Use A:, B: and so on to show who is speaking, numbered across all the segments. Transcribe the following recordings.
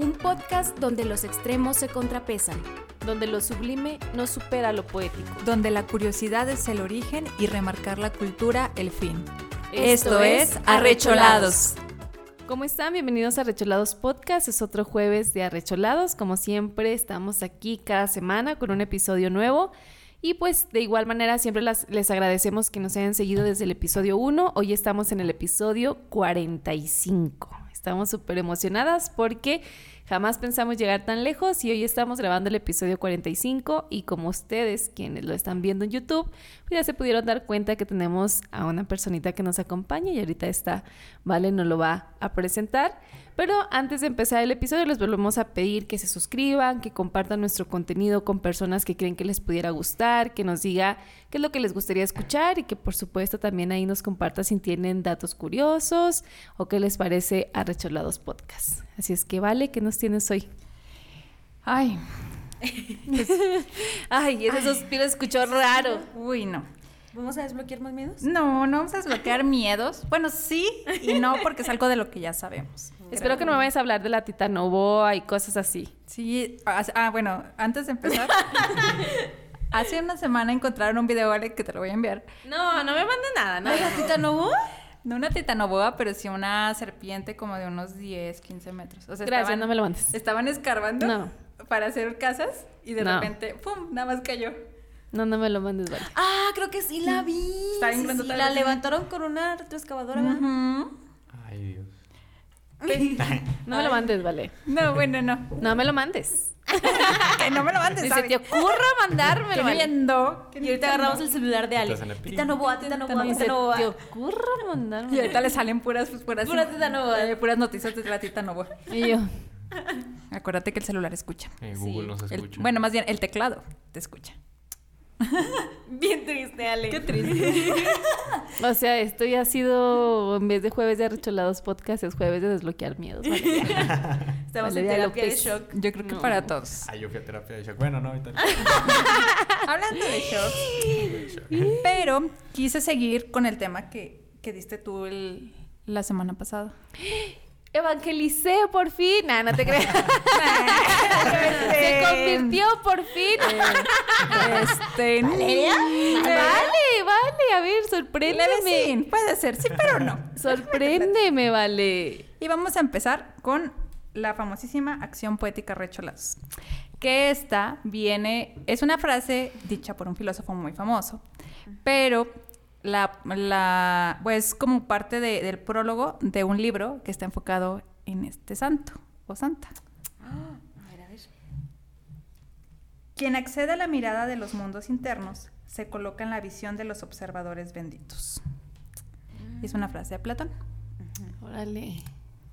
A: Un podcast donde los extremos se contrapesan.
B: donde lo sublime no supera lo poético.
C: donde la curiosidad es el origen y remarcar la cultura el fin.
B: Esto
C: es Arrecholados.
B: ¿Cómo están? Bienvenidos a Arrecholados Podcast. Es otro jueves de Arrecholados. Como siempre, estamos aquí cada semana con un episodio nuevo. Y pues de igual manera siempre las- les agradecemos que nos hayan seguido desde el episodio 1. Hoy estamos en el episodio 45. Estamos súper emocionadas porque jamás pensamos llegar tan lejos y hoy estamos grabando el episodio 45 y como ustedes quienes lo están viendo en YouTube, pues ya se pudieron dar cuenta que tenemos a una personita que nos acompaña y ahorita está, Vale, nos lo va a presentar. Pero antes de empezar el episodio les volvemos a pedir que se suscriban, que compartan nuestro contenido con personas que creen que les pudiera gustar, que nos diga qué es lo que les gustaría escuchar y que por supuesto también ahí nos compartan si tienen datos curiosos o qué les parece Arrecholados Podcast. Así es que vale, ¿qué nos tienes hoy?
C: Ay,
B: Ay, ese suspiro escuchó raro.
C: uy, no.
D: ¿Vamos a desbloquear más miedos?
C: No, no vamos a desbloquear miedos. Bueno, sí y no, porque es algo de lo que ya sabemos.
B: Espero que no me vayas a hablar de la titanoboa y cosas así.
C: Sí, ah, bueno, antes de empezar, hace una semana encontraron un video, Ale, que te lo voy a enviar.
B: No, no me manden nada, no.
D: ¿La titanoboa?
C: No una titanoboa, pero sí una serpiente como de unos 10, 15 metros. O sea,
B: Gracias,
C: estaban,
B: no me lo mandes.
C: estaban escarbando
B: No.
C: para hacer casas y de
B: No.
C: repente, ¡pum! Nada más cayó.
B: No, no me lo mandes, vale.
D: Ah, creo que sí la vi.
C: Está
D: Sí, sí,
C: la
D: levantaron con una retroexcavadora.
E: Ay, Dios.
B: No me lo mandes, vale.
C: No, bueno, no.
B: No me lo mandes.
C: Que no me lo mandes,
B: Ni se te ocurra mandármelo,
C: Estoy
B: vale.
C: viendo.
D: Y ahorita agarramos el celular de Ale. Titanoboa, titanoboa,
B: Ni se
D: titanoboa.
B: te ocurra mandarme.
C: Y ahorita le salen puras, pues, puras,
D: Pura titanoboa.
C: eh, puras noticias de la titanoboa.
B: Y yo,
C: Acuérdate que el celular escucha.
E: Eh, Google nos
C: El-
E: escucha.
C: bueno, más bien, el teclado te escucha.
D: Bien triste, Ale.
C: Qué triste.
B: o sea, esto ya ha sido, en vez de jueves de arrecholados podcast, es jueves de desbloquear miedos. vale.
D: Estamos
B: Vale,
D: en terapia de shock.
C: Yo creo que
B: No.
C: para todos.
E: Ay, yo fui a terapia de shock. Bueno, no, ahorita.
C: Hablando de shock. Pero quise seguir con el tema que, que diste tú el- la semana pasada.
B: Evangelicé por fin. Nah, no te creas. Se convirtió por fin.
C: Este.
D: ¿Valeria?
B: Vale, vale. A ver, sorpréndeme.
C: sí, puede ser, sí, pero no.
B: Sorpréndeme, vale.
C: Y vamos a empezar con la famosísima acción poética recholados. Que esta viene, es una frase dicha por un filósofo muy famoso, pero la, la pues como parte de- del prólogo de un libro que está enfocado en este santo o santa.
D: A ver, a ver.
C: Quien accede a la mirada de los mundos internos se coloca en la visión de los observadores benditos. Y es una frase de Platón.
B: Órale.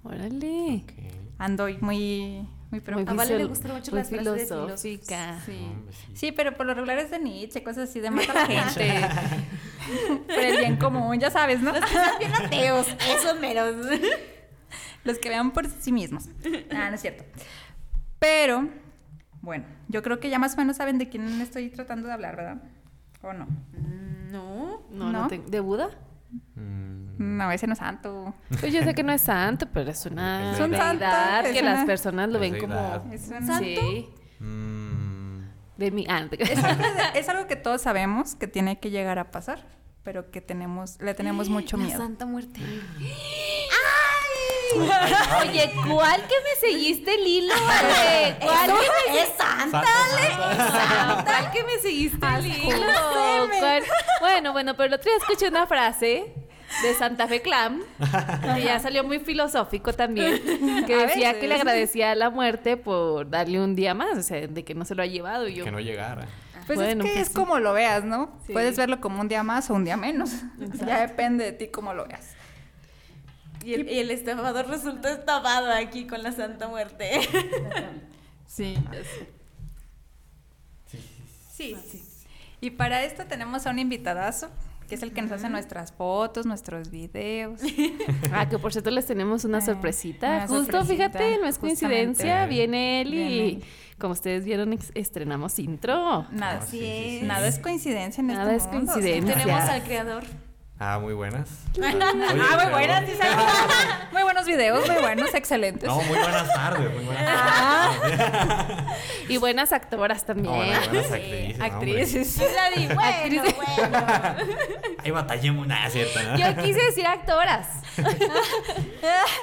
B: Órale.
E: Ok.
C: Ando hoy muy, muy
B: Muy.
D: A Vale le gustan mucho las frases de
B: filosófica.
C: Sí.
E: Sí.
C: Sí, pero por lo regular es de Nietzsche, cosas así de mata la gente. por el bien común, ya sabes, ¿no?
D: Están bien ateos, esos meros.
C: Los que vean por sí mismos. Ah, no es cierto. Pero, bueno, yo creo que ya más o menos saben de quién estoy tratando de hablar, ¿verdad? ¿O no?
D: No.
B: No, no,
C: ¿No?
B: tengo- ¿De Buda?
E: Mm,
C: No, ese no es santo.
B: Pues yo sé que no es santo, pero es una
E: Es un
C: santo,
B: deidad
C: es
B: que
C: una-
B: las personas lo
E: Es
B: ven
E: deidad.
B: como...
C: Es, un-
D: ¿Santo?
B: Sí.
E: mm,
B: De mi... Ah,
C: es algo, es algo que todos sabemos que tiene que llegar a pasar, pero que tenemos, le tenemos mucho
D: La
C: miedo.
D: Santa Muerte.
B: Oye, ¿cuál que me seguiste el hilo, vale? ¿Cuál que me
D: ¡Es Santa!
E: Santa,
B: ¿Cuál que me seguiste el hilo? Bueno, bueno, pero el otro día escuché una frase de Santa Fe Clam, que ya salió muy filosófico también, que decía
C: veces.
B: que le agradecía a la muerte por darle un día más, o sea, de que no se lo ha llevado. Y yo,
E: que no llegara.
C: Pues
B: Bueno,
C: es que
B: pues
C: es
B: sí.
C: como lo veas, ¿no?
B: Sí.
C: Puedes verlo como un día más o un día menos. Ya depende de ti cómo lo veas.
D: Y el, y el estafador resultó estafado aquí con la Santa Muerte.
C: Sí. Sí, sí. Y para esto tenemos a un invitadazo, que es el que nos hace nuestras fotos, nuestros videos.
B: Ah, que por cierto les tenemos una
C: Eh,
B: sorpresita.
C: una
B: Justo,
C: sorpresita,
B: fíjate, no es coincidencia, viene él y como ustedes vieron, ex- estrenamos intro.
C: Nada,
E: Ah, sí,
D: Así
E: sí, sí,
D: es.
E: sí.
C: nada es coincidencia en
B: Nada
C: este
B: es
C: mundo,
B: coincidencia.
D: Tenemos al creador.
E: Ah, muy buenas.
C: ah, muy buenas, sí. Muy videos muy buenos, excelentes.
E: No, muy buenas tardes, muy buenas
C: Ah.
E: tardes.
B: Y buenas actoras también.
E: Buenas actrices.
C: Actrices.
D: Vladi, bueno, bueno.
E: hombre. Ahí batallemos. Nada, es cierto, ¿no?
B: Yo quise decir actoras.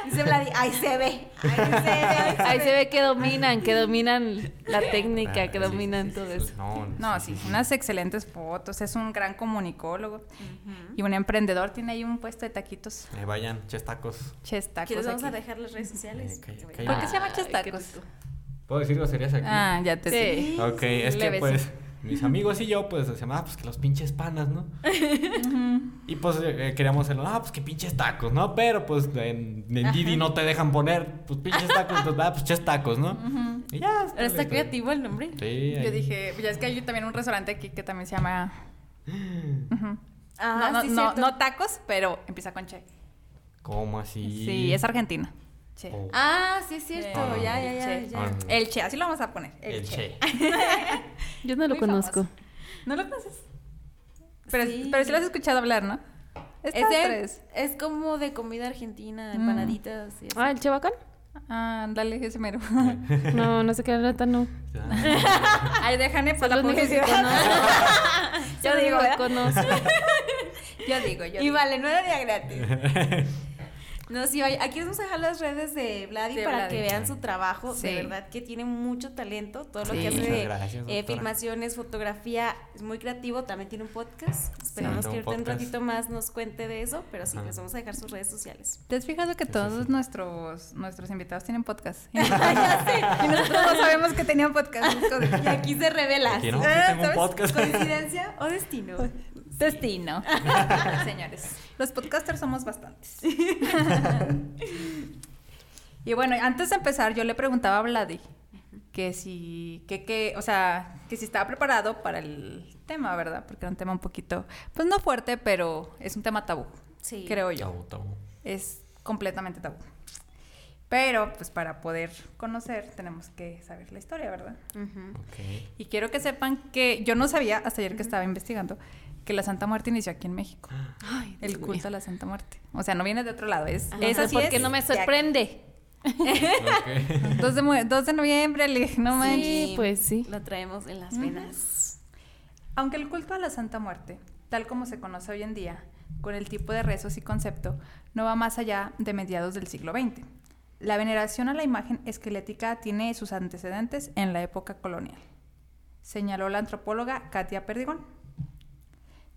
D: Dice Vladi, ahí se ve. Ahí se ve. ahí se
B: Ahí
D: ve.
B: se ve que dominan, que dominan la técnica,
E: Ah,
B: que dominan
E: sí,
B: todo eso.
E: No,
C: No, sí, unas excelentes fotos. Es un gran comunicólogo y un emprendedor. Tiene ahí un puesto de taquitos.
E: Ahí vayan, chestacos.
C: Chestacos.
D: ¿Quieres vamos a dejar las redes sociales?
E: Eh.
C: ¿Por qué se llama
B: rico.
E: ¿Puedo decir groserías aquí?
C: Ah, ya te
B: Sí.
E: Ok, es que pues mis amigos y yo pues decíamos, ah, pues que los pinches panas, ¿no? y pues eh, queríamos hacerlo, ah, pues que pinches tacos, ¿no? Pero pues en, en Didi no te dejan poner, pues pinches tacos, entonces, ah, pues ches tacos, ¿no? Y ya.
D: Ahora está creativo el nombre.
E: Sí.
C: Yo
E: ahí.
C: dije, ya es que hay también un restaurante aquí que también se llama. Ujú.
D: Ah,
C: no, no,
D: sí,
C: no,
D: cierto.
C: no tacos, pero empieza con che.
E: ¿Cómo así?
C: Sí, es argentino. Che.
E: Oh,
D: Ah, sí es cierto. Ya, ya, ya,
C: Che.
D: ya.
E: Ah, no.
C: El che, así lo vamos a poner. El,
E: el
C: che.
E: che.
B: Yo no lo
C: Muy
B: conozco.
C: famoso. ¿No lo conoces? Pero
D: Sí.
C: pero sí lo has escuchado hablar, ¿no?
D: Es,
C: Estas
D: de-
C: tres.
D: es como de comida argentina,
C: Mm.
D: empanaditas y.
B: Ah, el Chabacán.
C: Ah, dale, ese mero.
B: No, no sé qué neta no.
E: Ah,
C: Ay, déjame por la publicidad. Yo digo,
B: conozco.
C: Yo digo, yo
D: Y
C: digo.
D: vale, no era día gratis. No, sí, vaya. Aquí vamos a dejar las redes de Vladi para
C: Vladi.
D: que vean su trabajo.
C: Sí.
D: De verdad que tiene mucho talento. Todo lo que hace de
E: gracias,
D: eh, filmaciones, fotografía, es muy creativo. También tiene un podcast. Esperamos que
E: un
D: ahorita un ratito más nos cuente de eso. Pero sí, les vamos a dejar sus redes sociales.
C: ¿Te has fijado que todos
E: sí.
C: nuestros, nuestros invitados tienen podcast? Y nosotros no sabemos que tenían podcast.
D: Y aquí se revela.
E: Aquí no,
C: Ah,
E: aquí tengo un podcast.
D: ¿Coincidencia o destino?
C: Destino. Señores, los podcasters somos bastantes. y bueno, antes de empezar, yo le preguntaba a Vladi que si, que, que, o sea, que si estaba preparado para el tema, ¿verdad? Porque era un tema un poquito, pues no fuerte, pero es un tema tabú,
D: Sí.
C: creo yo.
E: Tabú, tabú.
C: Es completamente tabú. Pero, pues para poder conocer, tenemos que saber la historia, ¿verdad?
D: Ujú.
E: Ok.
C: Y quiero que sepan que yo no sabía, hasta ayer que estaba investigando, que la Santa Muerte inició aquí en México.
B: Ay,
C: El culto
B: mío.
C: a la Santa Muerte. O sea, no viene de otro lado, es,
B: No
C: es
B: sé
C: así
B: por
C: es
B: qué no me sorprende.
E: Ok.
C: 2 de, mu- 2 de noviembre, le dije, no manches.
B: Sí, pues sí.
D: Lo traemos en las venas.
C: Aunque el culto a la Santa Muerte, tal como se conoce hoy en día, con el tipo de rezos y concepto, no va más allá de mediados del siglo XX. La veneración a la imagen esquelética tiene sus antecedentes en la época colonial, señaló la antropóloga Katia Perdigón,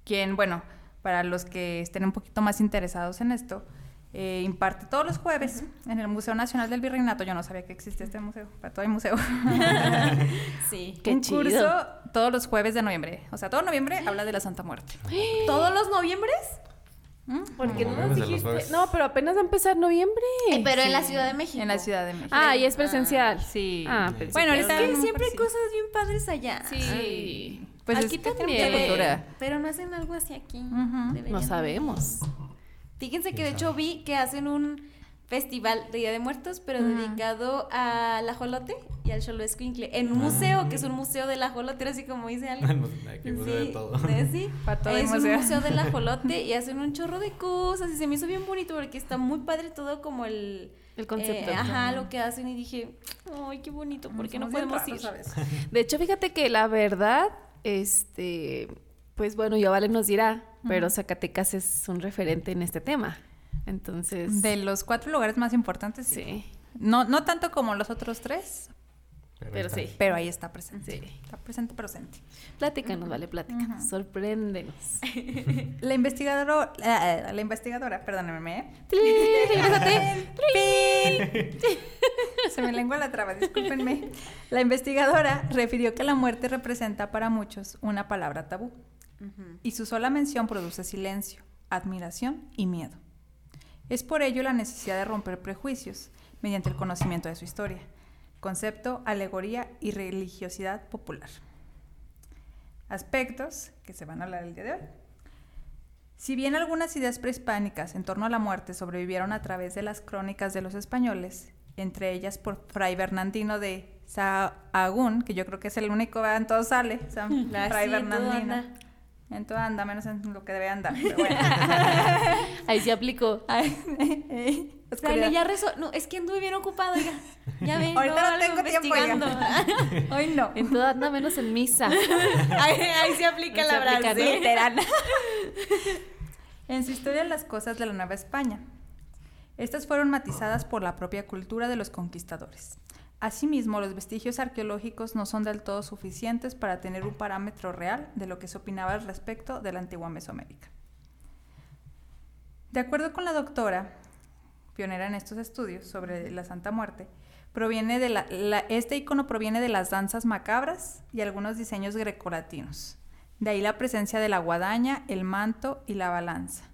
C: quien, bueno, para los que estén un poquito más interesados en esto, eh, imparte todos los jueves en el Museo Nacional del Virreinato. Yo no sabía que existía este museo, para todo hay museo.
D: Sí.
B: Qué
C: un
B: chido.
C: curso todos los jueves de noviembre. O sea, todo noviembre habla de la Santa Muerte.
D: ¿Todos los noviembres?
C: ¿Mm?
B: Porque no nos dijiste. No, pero apenas va a empezar noviembre.
D: Eh, pero en la
C: Sí.
D: Ciudad de México.
C: En la Ciudad de México.
B: Ah, y es presencial.
C: Sí.
B: Ah, pensé
C: Bueno, ahorita
D: Es que siempre hay
C: sí.
D: cosas bien padres allá.
B: Sí.
C: Pues
B: Aquí
C: es que
B: también.
C: tiene mucha cultura.
D: Pero no hacen algo así aquí.
B: No sabemos.
D: Fíjense que
E: ¿Quién
D: de hecho vi que hacen un festival de Día de Muertos, pero dedicado al ajolote y al Xoloescuincle. En un museo, que es un museo del ajolote, era así como dice algo.
E: Aquí museo de todo.
D: sí.
C: Pa' todo
D: es
C: museo.
D: un museo del ajolote y hacen un chorro de cosas y se me hizo bien bonito porque está muy padre todo como el...
B: El concepto.
D: eh, ajá, lo que hacen y dije, ay, qué bonito, ¿por qué no podemos ir?
C: ¿sabes?
B: De hecho, fíjate que la verdad, este, pues bueno, ya Vale nos dirá, pero Zacatecas es un referente en este tema. Entonces,
C: De los cuatro lugares más importantes, sí.
B: sí,
C: No, no tanto como los otros tres,
B: pero sí.
C: pero ahí está presente.
B: Sí.
C: Está presente, presente.
B: Pláticanos, Vale, pláticanos.
C: Ujú.
B: Sorpréndenos.
C: La investigadora, la, la investigadora, perdónenme, ¿eh? Se me lengua la traba, discúlpenme. La investigadora refirió que la muerte representa para muchos una palabra tabú y su sola mención produce silencio, admiración y miedo. Es por ello la necesidad de romper prejuicios mediante el conocimiento de su historia, concepto, alegoría y religiosidad popular. Aspectos que se van a hablar el día de hoy. Si bien algunas ideas prehispánicas en torno a la muerte sobrevivieron a través de las crónicas de los españoles, entre ellas por Fray Bernardino de Sahagún, que yo creo que es el único, ¿verdad? en todo sale, San
D: Ah,
C: Fray
D: sí,
C: Bernardino.
D: anda.
C: En todo anda, menos en lo que debe andar. pero bueno.
B: Ahí se aplicó.
C: Ay.
D: Dale, ya rezó. No, es que anduve bien ocupado, oiga. Ya ven,
C: Ahorita no tengo tiempo,
D: investigando.
C: Hoy no.
B: En todo anda menos en misa.
D: ahí, ahí se aplica la frase.
C: en su historia las cosas de la Nueva España. Estas fueron matizadas por la propia cultura de los conquistadores. Asimismo, los vestigios arqueológicos no son del todo suficientes para tener un parámetro real de lo que se opinaba al respecto de la antigua Mesoamérica. De acuerdo con la doctora, pionera en estos estudios sobre la Santa Muerte, proviene de la, este icono proviene de las danzas macabras y algunos diseños grecolatinos. De ahí la presencia de la guadaña, el manto y la balanza,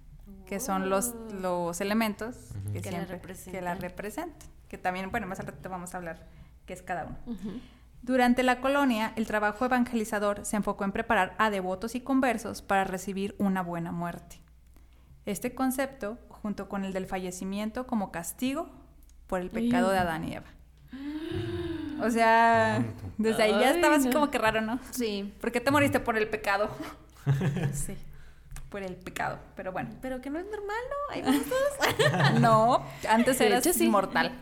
C: que son los, los elementos que,
D: Que la
C: siempre- que la
D: representan.
C: Que también, bueno, más al rato vamos a hablar qué es cada uno. Durante la colonia, el trabajo evangelizador se enfocó en preparar a devotos y conversos para recibir una buena muerte. Este concepto, junto con el del fallecimiento como castigo por el pecado de Adán y Eva. O sea, desde ahí ya estaba así como que raro, ¿no?
D: Sí.
C: ¿Por qué te moriste por el pecado?
D: Sí.
C: Por el pecado, pero bueno.
D: Pero que no es normal, ¿no? Hay todos.
C: No, antes
B: De
C: eras
B: hecho, sí.
C: inmortal.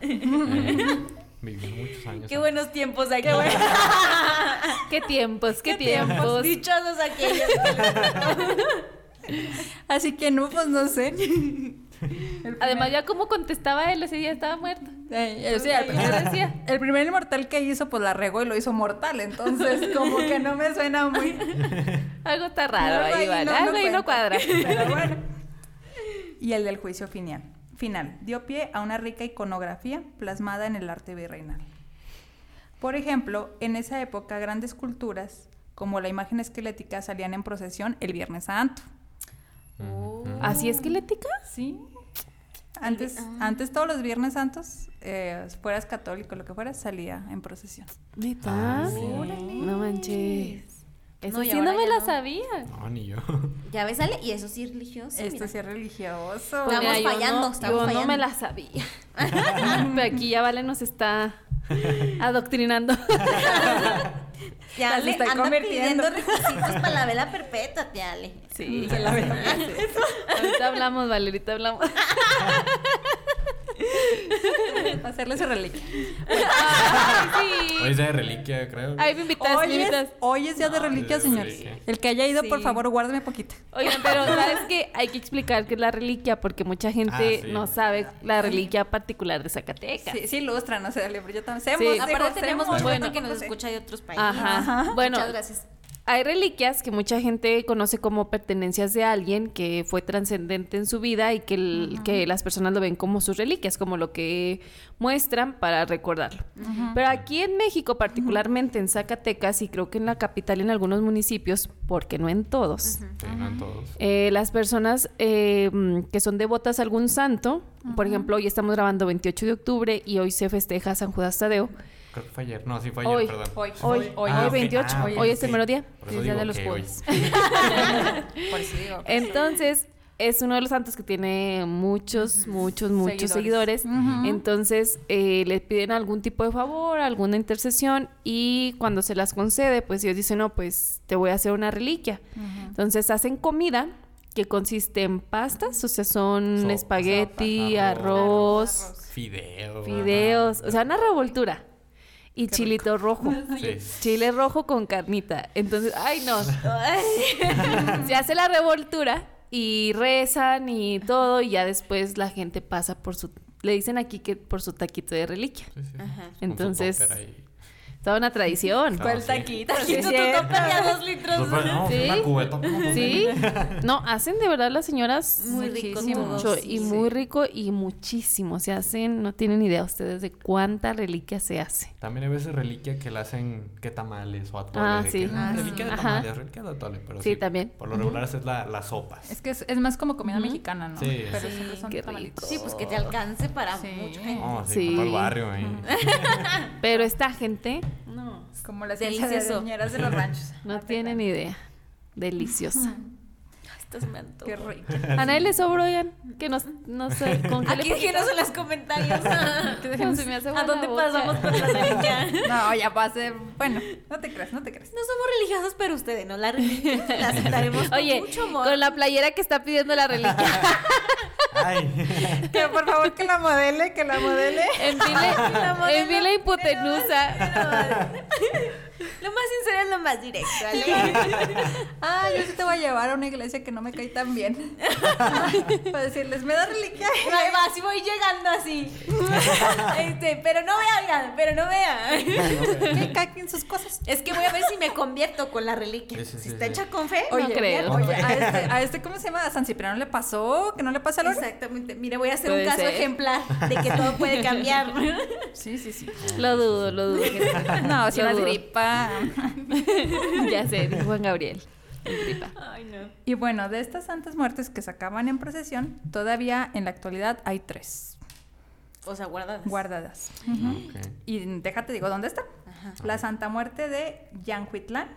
E: Eh, viví muchos años.
D: Qué buenos tiempos aquí.
B: Qué tiempos, qué, tiempos.
D: Dichosos aquellos.
C: Así que no, pues no sé.
B: Además, ya como contestaba él, ese día estaba muerto.
C: Eh, o sea, el,
B: ¿Qué
C: primer,
B: decía?
C: el primer inmortal que hizo, pues la regó y lo hizo mortal. Entonces, como que no me suena muy.
B: Algo está raro ahí, vale.
C: no-
B: Algo
C: no
B: ahí no cuadra.
C: Pero bueno. Y el del juicio final. Final. Dio pie a una rica iconografía plasmada en el arte virreinal. Por ejemplo, en esa época, grandes culturas, como la imagen esquelética, salían en procesión el Viernes Santo.
B: ¿Así esquelética?
C: Sí. Antes, antes todos los Viernes Santos, eh, fueras católico, lo que fueras, salía en procesión.
B: ¿Neta?
E: Ah, sí.
B: No manches. Eso
D: No,
B: sí no me la
D: no.
B: sabía.
E: No, ni yo.
D: Ya ves, Ale, y eso sí es religioso.
C: Esto
D: mira.
C: sí es religioso.
D: Estamos
B: Pues yo
D: fallando,
B: no,
D: estamos
B: yo no
D: fallando.
B: me la sabía. Pero aquí ya Vale nos está adoctrinando.
D: Ya Ale
C: está
D: anda
C: convirtiendo.
D: pidiendo requisitos para la vela perpetua, tía Ale.
B: Sí,
C: Se la ve.
B: ahorita hablamos, Vale, ahorita hablamos.
C: Hacerle su reliquia.
B: Ay, sí.
E: Hoy es de reliquia, creo.
B: Ay, me invitas, me
C: Hoy es, hoy es día de
E: Ah,
C: reliquia,
E: día
C: señores.
E: reliquia.
C: El que haya ido, por favor, guárdeme poquito.
B: Oigan, pero ¿sabes qué? Hay que explicar qué es la reliquia porque mucha gente
E: Ah, sí.
B: no sabe la reliquia particular de Zacatecas.
C: Sí, sí ilustra, no sé, pero yo también.
D: Aparte tenemos mucha
B: Bueno.
D: gente que nos escucha de otros países.
B: Ajá. Bueno,
D: Muchas gracias.
B: Hay reliquias que mucha gente conoce como pertenencias de alguien que fue trascendente en su vida y que, el- que las personas lo ven como sus reliquias, como lo que muestran para recordarlo. Pero aquí en México, particularmente en Zacatecas y creo que en la capital y en algunos municipios, porque no en todos,
E: Sí, no en todos.
B: eh, las personas eh, que son devotas a algún santo, por ejemplo, hoy estamos grabando 28 de octubre y hoy se festeja San Judas Tadeo.
E: Creo que fue ayer. No, sí fue ayer,
B: Hoy,
E: perdón.
C: Hoy,
B: Hoy, hoy,
E: Ah, ok.
B: 28,
E: Ah,
B: hoy, es el mero día,
E: Por
B: que
E: eso
B: es día de los
E: hoy.
B: jueves.
C: Por eso digo.
B: Entonces, es uno de los santos que tiene muchos, muchos, muchos seguidores. Entonces, eh, le piden algún tipo de favor, alguna intercesión, y cuando se las concede, pues Dios dice, no, pues te voy a hacer una reliquia. Entonces, hacen comida que consiste en pastas, o sea, son
E: Sopa,
B: espagueti,
E: sopa, arroz.
B: arroz,
E: Fideo.
B: fideos, o sea, una revoltura. Y chilito rojo.
E: Sí.
B: Chile rojo con carnita. Entonces, ay no. Se hace la revoltura y rezan y todo y ya después la gente pasa por su le dicen aquí que por su taquito de reliquia.
E: Sí, sí.
D: Ajá.
B: Entonces. Toda una tradición.
E: Ah,
C: ¿Cuál
E: sí.
C: taquito? Sí,
D: dos litros.
E: No,
B: Sí.
E: una cubeta. ¿no?
B: Sí. No, hacen de verdad las señoras
D: Muy rico
B: mucho
D: sí,
B: y
D: sí.
B: muy rico y muchísimo. Se hacen, no tienen idea ustedes de cuánta reliquia se hace.
E: También hay veces reliquia que la hacen que tamales o atoles.
B: Ah, sí.
E: que, no,
C: Ah,
E: reliquia de
B: Ajá.
E: tamales, reliquia de atole. Pero
B: Sí,
E: sí,
B: también.
E: Por lo regular es la, las sopas.
C: Es que es, es más como comida mexicana, ¿no?
E: Sí.
C: Pero
D: Sí,
C: siempre son
B: qué.
D: Sí, pues que te alcance para
C: Sí.
D: mucha gente.
E: No, sí, todo el barrio ahí.
B: Pero esta gente
D: No.
C: Como las
D: Delicioso.
C: niñeras de los ranchos.
B: no tiene ni idea. Deliciosa.
D: Estas me antojo.
C: Qué rico.
B: A nadie le sobró, oigan, que nos, no sé, con qué
D: Aquí
B: le
D: déjenos en los comentarios.
B: Pues se me hace
D: ¿A dónde
B: boca.
D: pasamos por la reliquia?
C: No, ya pase. Bueno, no te creas, no te creas.
D: No somos religiosos, pero ustedes no. La reliquia la aceptaremos con
B: Oye,
D: mucho amor.
B: con la playera que está pidiendo la reliquia.
E: Ay.
C: Que por favor que la modele, que la modele.
B: En Vila, en Vila Hipotenusa.
D: Lo más sincero es lo más directo, ¿vale?
C: Ah, yo sí te voy a llevar a una iglesia que no me cae tan bien. Para decirles, me da reliquia.
D: Ahí va, si voy llegando así. Este, pero no vean, oigan, pero no vean.
C: Que caquen sus cosas.
D: Es que voy a ver si me convierto con la reliquia.
E: Sí, sí,
D: si
E: sí,
D: está
E: sí.
D: hecha con fe,
B: Oye,
D: me
B: creo.
C: Oye, a este, a este, ¿cómo se llama? A San Cipriano le pasó, que no le pasa a Lore.
D: Exactamente. Mire, voy a hacer un caso
B: ser.
D: ejemplar de que todo puede cambiar.
C: Sí, sí, sí.
B: Lo dudo, lo dudo.
C: No, si
B: Lo
C: una
B: dudo.
C: Gripa.
B: Ya sé, dijo Juan Gabriel. Gripa.
D: Ay, no.
C: Y bueno, de estas santas muertes que sacaban en procesión, todavía en la actualidad hay tres
D: O sea, guardadas.
C: guardadas.
E: Ok.
C: Y déjate, digo, ¿dónde está?
D: Ajá.
C: La Santa Muerte de Yanhuitlán,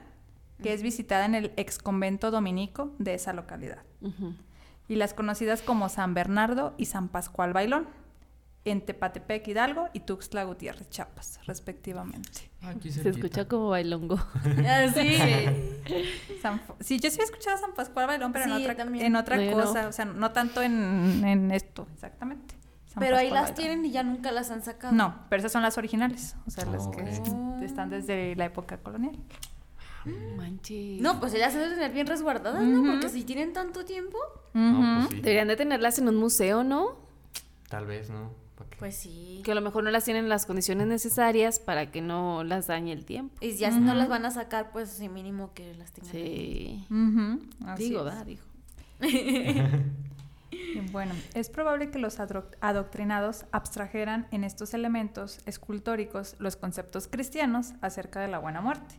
C: que es visitada en el ex convento dominico de esa localidad. Y las conocidas como San Bernardo y San Pascual Bailón, en Tepatepec, Hidalgo y Tuxtla Gutiérrez, Chiapas, respectivamente.
E: Aquí
B: Se escucha como bailongo.
D: Ah, sí.
C: San sí, yo sí he escuchado San Pascual Bailón, pero
D: Sí,
C: en otra,
D: también.
C: en otra
B: No, yo no.
C: cosa, o sea, no tanto en, en esto, exactamente. San
D: Pero ahí las
C: Bailón.
D: tienen y ya nunca las han sacado.
C: No, pero esas son las originales, o sea, las que están desde la época colonial.
B: Manches.
D: No, pues ellas se deben tener bien resguardadas, ¿no? Porque si tienen tanto tiempo,
E: No, pues sí.
B: Deberían de tenerlas en un museo, ¿no?
E: Tal vez, ¿no?
D: Pues sí.
B: Que a lo mejor no las tienen las condiciones necesarias para que no las dañe el tiempo.
D: Y ya si no las van a sacar, pues sí, mínimo que las tengan.
B: Sí.
C: Ujú, así
B: Digo,
C: es.
B: da, digo.
C: Y Bueno, es probable que los adro- adoctrinados abstrajeran en estos elementos escultóricos los conceptos cristianos acerca de la buena muerte,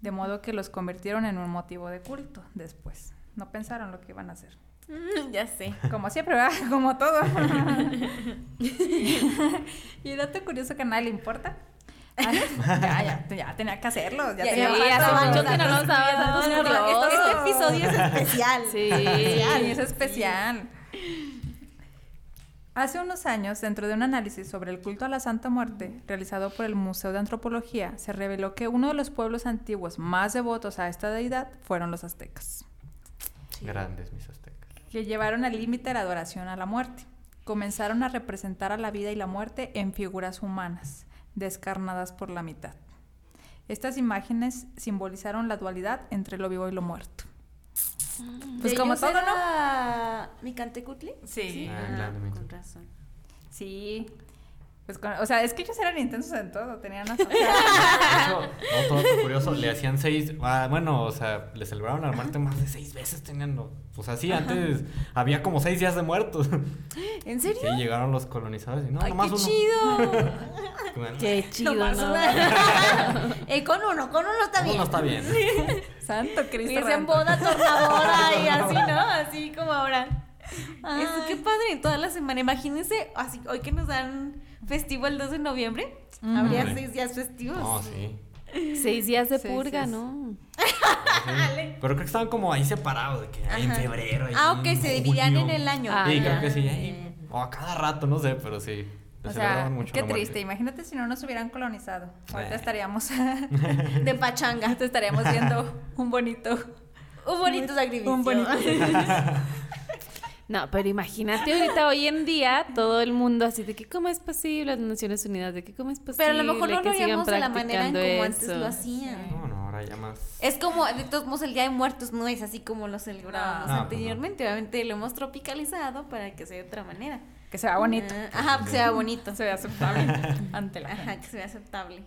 C: de modo que los convirtieron en un motivo de culto después. No pensaron lo que iban a hacer.
D: Ya sé.
C: Como siempre, ¿verdad? Como todo. y dato curioso que a nadie le importa. Ah, ya, ya, ya tenía que hacerlo. Ya,
D: Ya,
C: tenía
D: ya,
C: rato.
D: hace mucho
B: que no daba datos
D: No, no. Este, episodio es especial.
B: Sí.
C: especial, es especial. Hace unos años, dentro de un análisis sobre el culto a la Santa Muerte realizado por el Museo de Antropología, se reveló que uno de los pueblos antiguos más devotos a esta deidad fueron los aztecas,
E: Grandes mis aztecas.
C: Que llevaron al límite la adoración a la muerte. Comenzaron a representar a la vida y la muerte en figuras humanas, descarnadas por la mitad. Estas imágenes simbolizaron la dualidad entre lo vivo y lo muerto. Pues
D: ¿De
C: como todo, ¿no?
D: era ¿Micantecutli?
C: Sí.
E: Ah,
D: Ah,
E: grande,
D: con razón.
C: Sí. Pues con- o sea, es que ellos eran intensos en todo, tenían
E: hecho, otro dato curioso, le hacían seis, ah, bueno, o sea, le celebraron la muerte más de seis veces, tenían, pues así, antes había como seis días de muertos.
D: ¿En serio?
E: Sí, llegaron los colonizadores y no,
D: ¡Ay,
E: nomás
D: qué
E: uno.
D: chido!
E: Bueno,
B: Qué chido,
D: Nomás
B: ¿no?
D: una. Eh, con uno, con uno está
E: uno
D: bien.
E: está bien.
C: Santo Cristo.
D: Y es en boda, tornaboda y así, ¿no? Así como ahora.
C: Ay.
D: Eso, qué padre, toda la semana. Imagínense, así, hoy que nos dan festivo el 2 de noviembre, habría seis días festivos.
E: No, sí.
B: Seis días de purga. ¿no?
E: Sí. Pero creo que estaban como ahí separados, de que ahí en febrero. ahí
D: Ah, ok,
E: en
D: se dividían en el año.
B: Ah,
E: Sí,
B: ya.
E: creo que sí. ahí, o a cada rato, no sé, pero sí.
C: O sea,
E: mucho
C: qué triste. Imagínate si no nos hubieran colonizado. Ahorita
E: Eh.
C: estaríamos,
D: De pachanga.
C: ahorita estaríamos viendo un bonito...
D: Un bonito sacrificio.
C: Un bonito
B: No, pero imagínate ahorita hoy en día todo el mundo así de que cómo es posible las Naciones Unidas, de que cómo es posible
D: Pero a lo mejor no lo
B: que sigan
D: haríamos de la manera en
B: practicando
D: como antes
B: eso.
D: lo hacían.
E: No, no, ahora ya más.
D: Es como, de todos modos, el Día de Muertos no es así como lo celebrábamos
E: No, pues no.
D: anteriormente. Obviamente lo hemos tropicalizado para que sea de otra manera.
C: Que se vea bonito.
D: Ajá, que sea bonito.
C: Se vea aceptable ante la gente.
D: Ajá, que sea aceptable.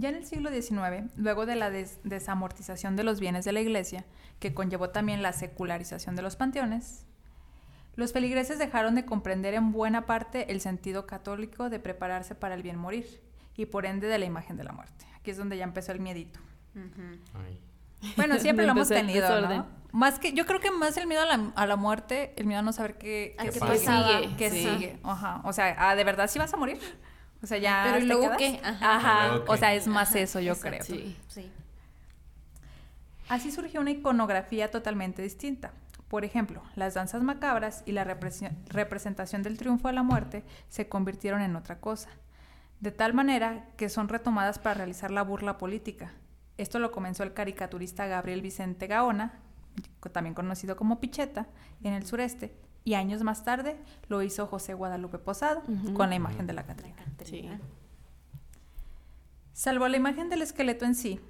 C: Ya en el siglo XIX, luego de la des- desamortización de los bienes de la iglesia, que conllevó también la secularización de los panteones, los feligreses dejaron de comprender en buena parte el sentido católico de prepararse para el bien morir y por ende de la imagen de la muerte. Aquí es donde ya empezó el miedito. Bueno, siempre lo hemos tenido. ¿no? Más que, yo creo que más el miedo a la, a la muerte, el miedo a no saber qué,
D: ¿A
C: qué
D: qué
C: sigue, qué
B: Sí.
C: sigue. Ajá. O sea, ¿de verdad sí vas a morir? O sea, ya.
D: Pero ¿y
C: te
D: luego
C: quedas?
D: qué? Ajá.
C: Ajá.
E: ¿Y luego
C: O sea, es más
D: Ajá,
C: eso, yo
D: exacto.
C: creo.
B: Sí.
D: Sí.
C: Así surgió una iconografía totalmente distinta. Por ejemplo, las danzas macabras y la representación del triunfo de la muerte se convirtieron en otra cosa, de tal manera que son retomadas para realizar la burla política. Esto lo comenzó el caricaturista Gabriel Vicente Gaona, también conocido como Picheta, en el sureste, y años más tarde lo hizo José Guadalupe Posada con la imagen de la Catrina.
B: Sí.
C: Salvo la imagen del esqueleto en sí,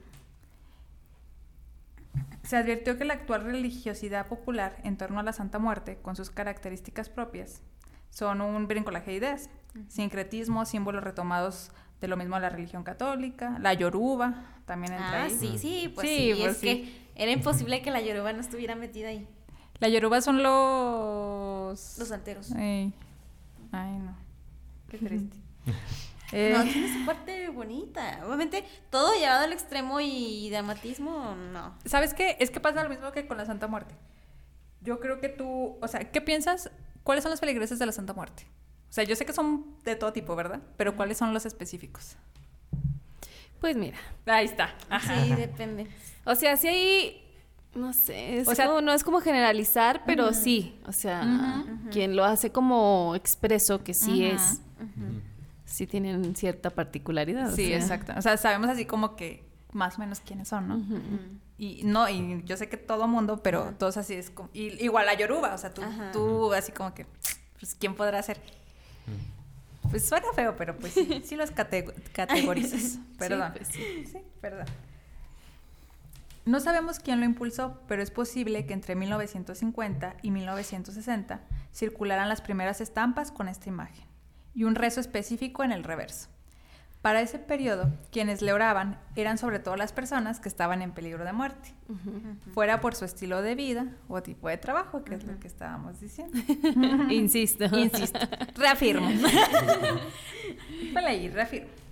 C: se advirtió que la actual religiosidad popular en torno a la Santa Muerte, con sus características propias, son un brincolaje de ideas, sincretismo, símbolos retomados de lo mismo la religión católica, la yoruba también entra
D: Ah,
C: ahí.
D: sí, sí, pues
C: Sí,
D: sí,
C: pues
D: es
C: sí.
D: que era imposible que la Yoruba no estuviera metida ahí.
C: La yoruba son los...
D: Los santeros.
C: Ay, Ay, no. Qué triste. Eh,
D: No, tiene su parte bonita. Obviamente, todo llevado al extremo y dramatismo, no.
C: ¿Sabes qué? Es que pasa lo mismo que con la Santa Muerte. Yo creo que tú, o sea, ¿qué piensas? ¿Cuáles son los feligreses de la Santa Muerte? O sea, yo sé que son de todo tipo, ¿verdad? Pero ¿cuáles son los específicos?
B: Pues mira,
C: Ahí está.
D: Sí, depende.
B: o sea, si hay, no sé, es
C: O sea-
B: como- no es como generalizar, pero sí, o sea, quien lo hace como expreso, que sí es, sí tienen cierta particularidad. o
C: Sí,
B: sea.
C: exacto. O sea, sabemos así como que más o menos quiénes son, ¿no? Y no, y yo sé que todo mundo, pero todos así es como... y- igual la Yoruba, o sea, tú, tú así como que, pues, ¿quién podrá ser? Pues suena feo, pero pues sí, sí los catego- categorizas. Perdón.
B: pues sí.
C: Sí, perdón. No sabemos quién lo impulsó, pero es posible que entre 1950 y 1960 circularan las primeras estampas con esta imagen y un rezo específico en el reverso. Para ese periodo, quienes le oraban eran sobre todo las personas que estaban en peligro de muerte, fuera por su estilo de vida o tipo de trabajo, que es lo que estábamos diciendo.
B: Insisto.
C: Insisto, reafirmo. Ponle ahí, reafirmo.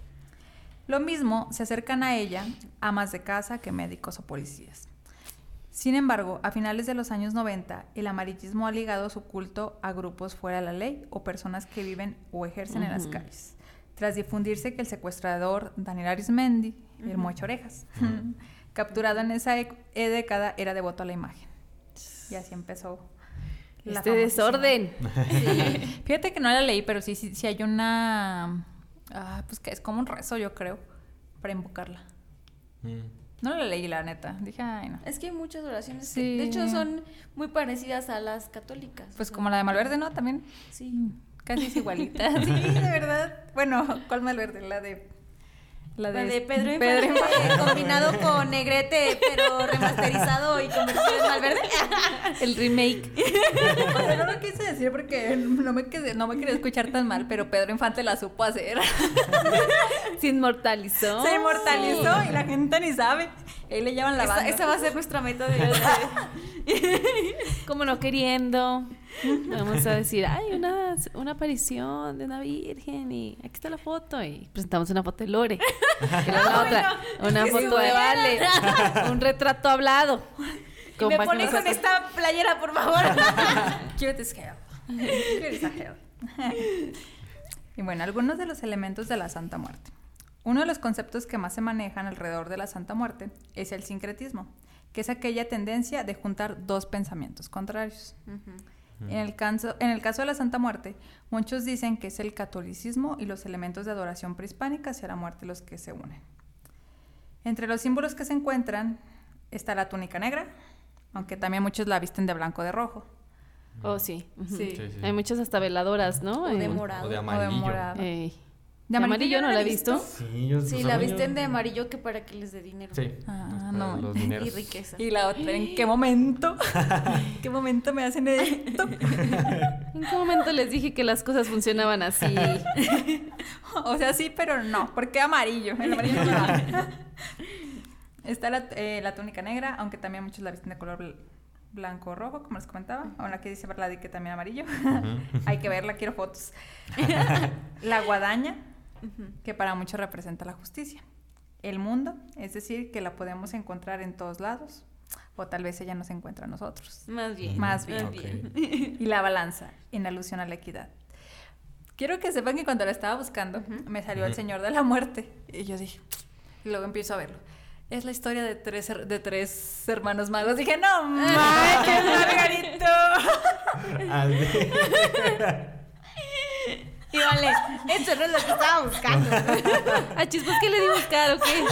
C: Lo mismo se acercan a ella amas de casa que médicos o policías. Sin embargo, a finales de los años 90, el amarillismo ha ligado su culto a grupos fuera de la ley o personas que viven o ejercen en las calles. Tras difundirse que el secuestrador Daniel Arismendi, el mocho orejas, capturado en esa e- e- década, era devoto a la imagen. Y así empezó. la
B: Este
C: famosísima-
B: desorden.
C: Fíjate que no la leí, pero sí, sí, sí hay una. Ah, pues que es como un rezo, yo creo, para invocarla.
E: Mm.
C: No la leí, la neta. Dije, ay, no.
D: Es que hay muchas oraciones.
C: Sí.
D: que, de hecho, son muy parecidas a las católicas.
C: Pues
D: o sea,
C: como la de Malverde, ¿no? También.
D: Sí.
C: Casi es igualita. Sí, de verdad. Bueno, ¿cuál Malverde? La de.
D: La de Pedro Infante
C: Pedro Infante.
D: combinado con Negrete, pero remasterizado y convertido en Malverde.
B: El remake.
C: O sea, no lo quise decir porque no me, quedé- no me quería escuchar tan mal, pero Pedro Infante la supo hacer.
B: Se inmortalizó.
C: Se inmortalizó y la gente ni sabe. Ahí le llevan la
D: Esa,
C: banda.
D: esa va a ser nuestra meta de
B: Como no queriendo. Vamos a decir, ay, una, una aparición de una virgen y aquí está la foto. Y presentamos una foto de Lore. Y la otra, una foto de Vale. Un retrato hablado. Con
D: me
B: páginas
D: pone con esta playera, por favor.
C: Cute as hell. Cute as hell. y bueno, algunos de los elementos de la Santa Muerte. Uno de los conceptos que más se manejan alrededor de la Santa Muerte es el sincretismo, que es aquella tendencia de juntar dos pensamientos contrarios. En el, caso, en el caso de la Santa Muerte, muchos dicen que es el catolicismo y los elementos de adoración prehispánica hacia la muerte los que se unen. Entre los símbolos que se encuentran está la túnica negra, aunque también muchos la visten de blanco o de rojo.
B: Oh, sí.
C: Sí.
E: Sí, sí.
B: Hay muchas hasta veladoras, ¿no?
D: O de morado.
E: O de
C: O de
E: amarillo.
C: morado.
B: ey.
C: De amarillo
B: amarillo no la he visto.
E: Sí, yo,
D: Sí, la visten de amarillo que para que les dé dinero.
E: Sí.
C: Ah, no.
E: Los dineros.
D: Y riqueza.
C: Y la otra, ¿en qué momento? ¿En qué momento me hacen esto?
B: ¿En qué momento les dije que las cosas funcionaban así?
C: o sea, sí, pero no. ¿Por qué amarillo? El amarillo no va. Está la, eh, la túnica negra, aunque también muchos la visten de color bl- blanco o rojo, como les comentaba. Aún aquí dice Verladi que también amarillo. Hay que verla, quiero fotos. la guadaña, que para muchos representa la justicia. El mundo, es decir, que la podemos encontrar en todos lados. O tal vez ella nos encuentra a nosotros.
D: Más bien.
C: Más bien.
E: Ok.
C: Y la balanza, en alusión a la equidad. Quiero que sepan que cuando la estaba buscando, me salió el. Señor de la Muerte. Y yo dije, y luego empiezo a verlo. Es la historia de tres, her- de tres hermanos magos. Dije, no, ¡ay, qué margarito!
D: Y vale, esto no es lo que estaba buscando.
B: Ah, chis, pues, ¿qué le di a buscar o qué?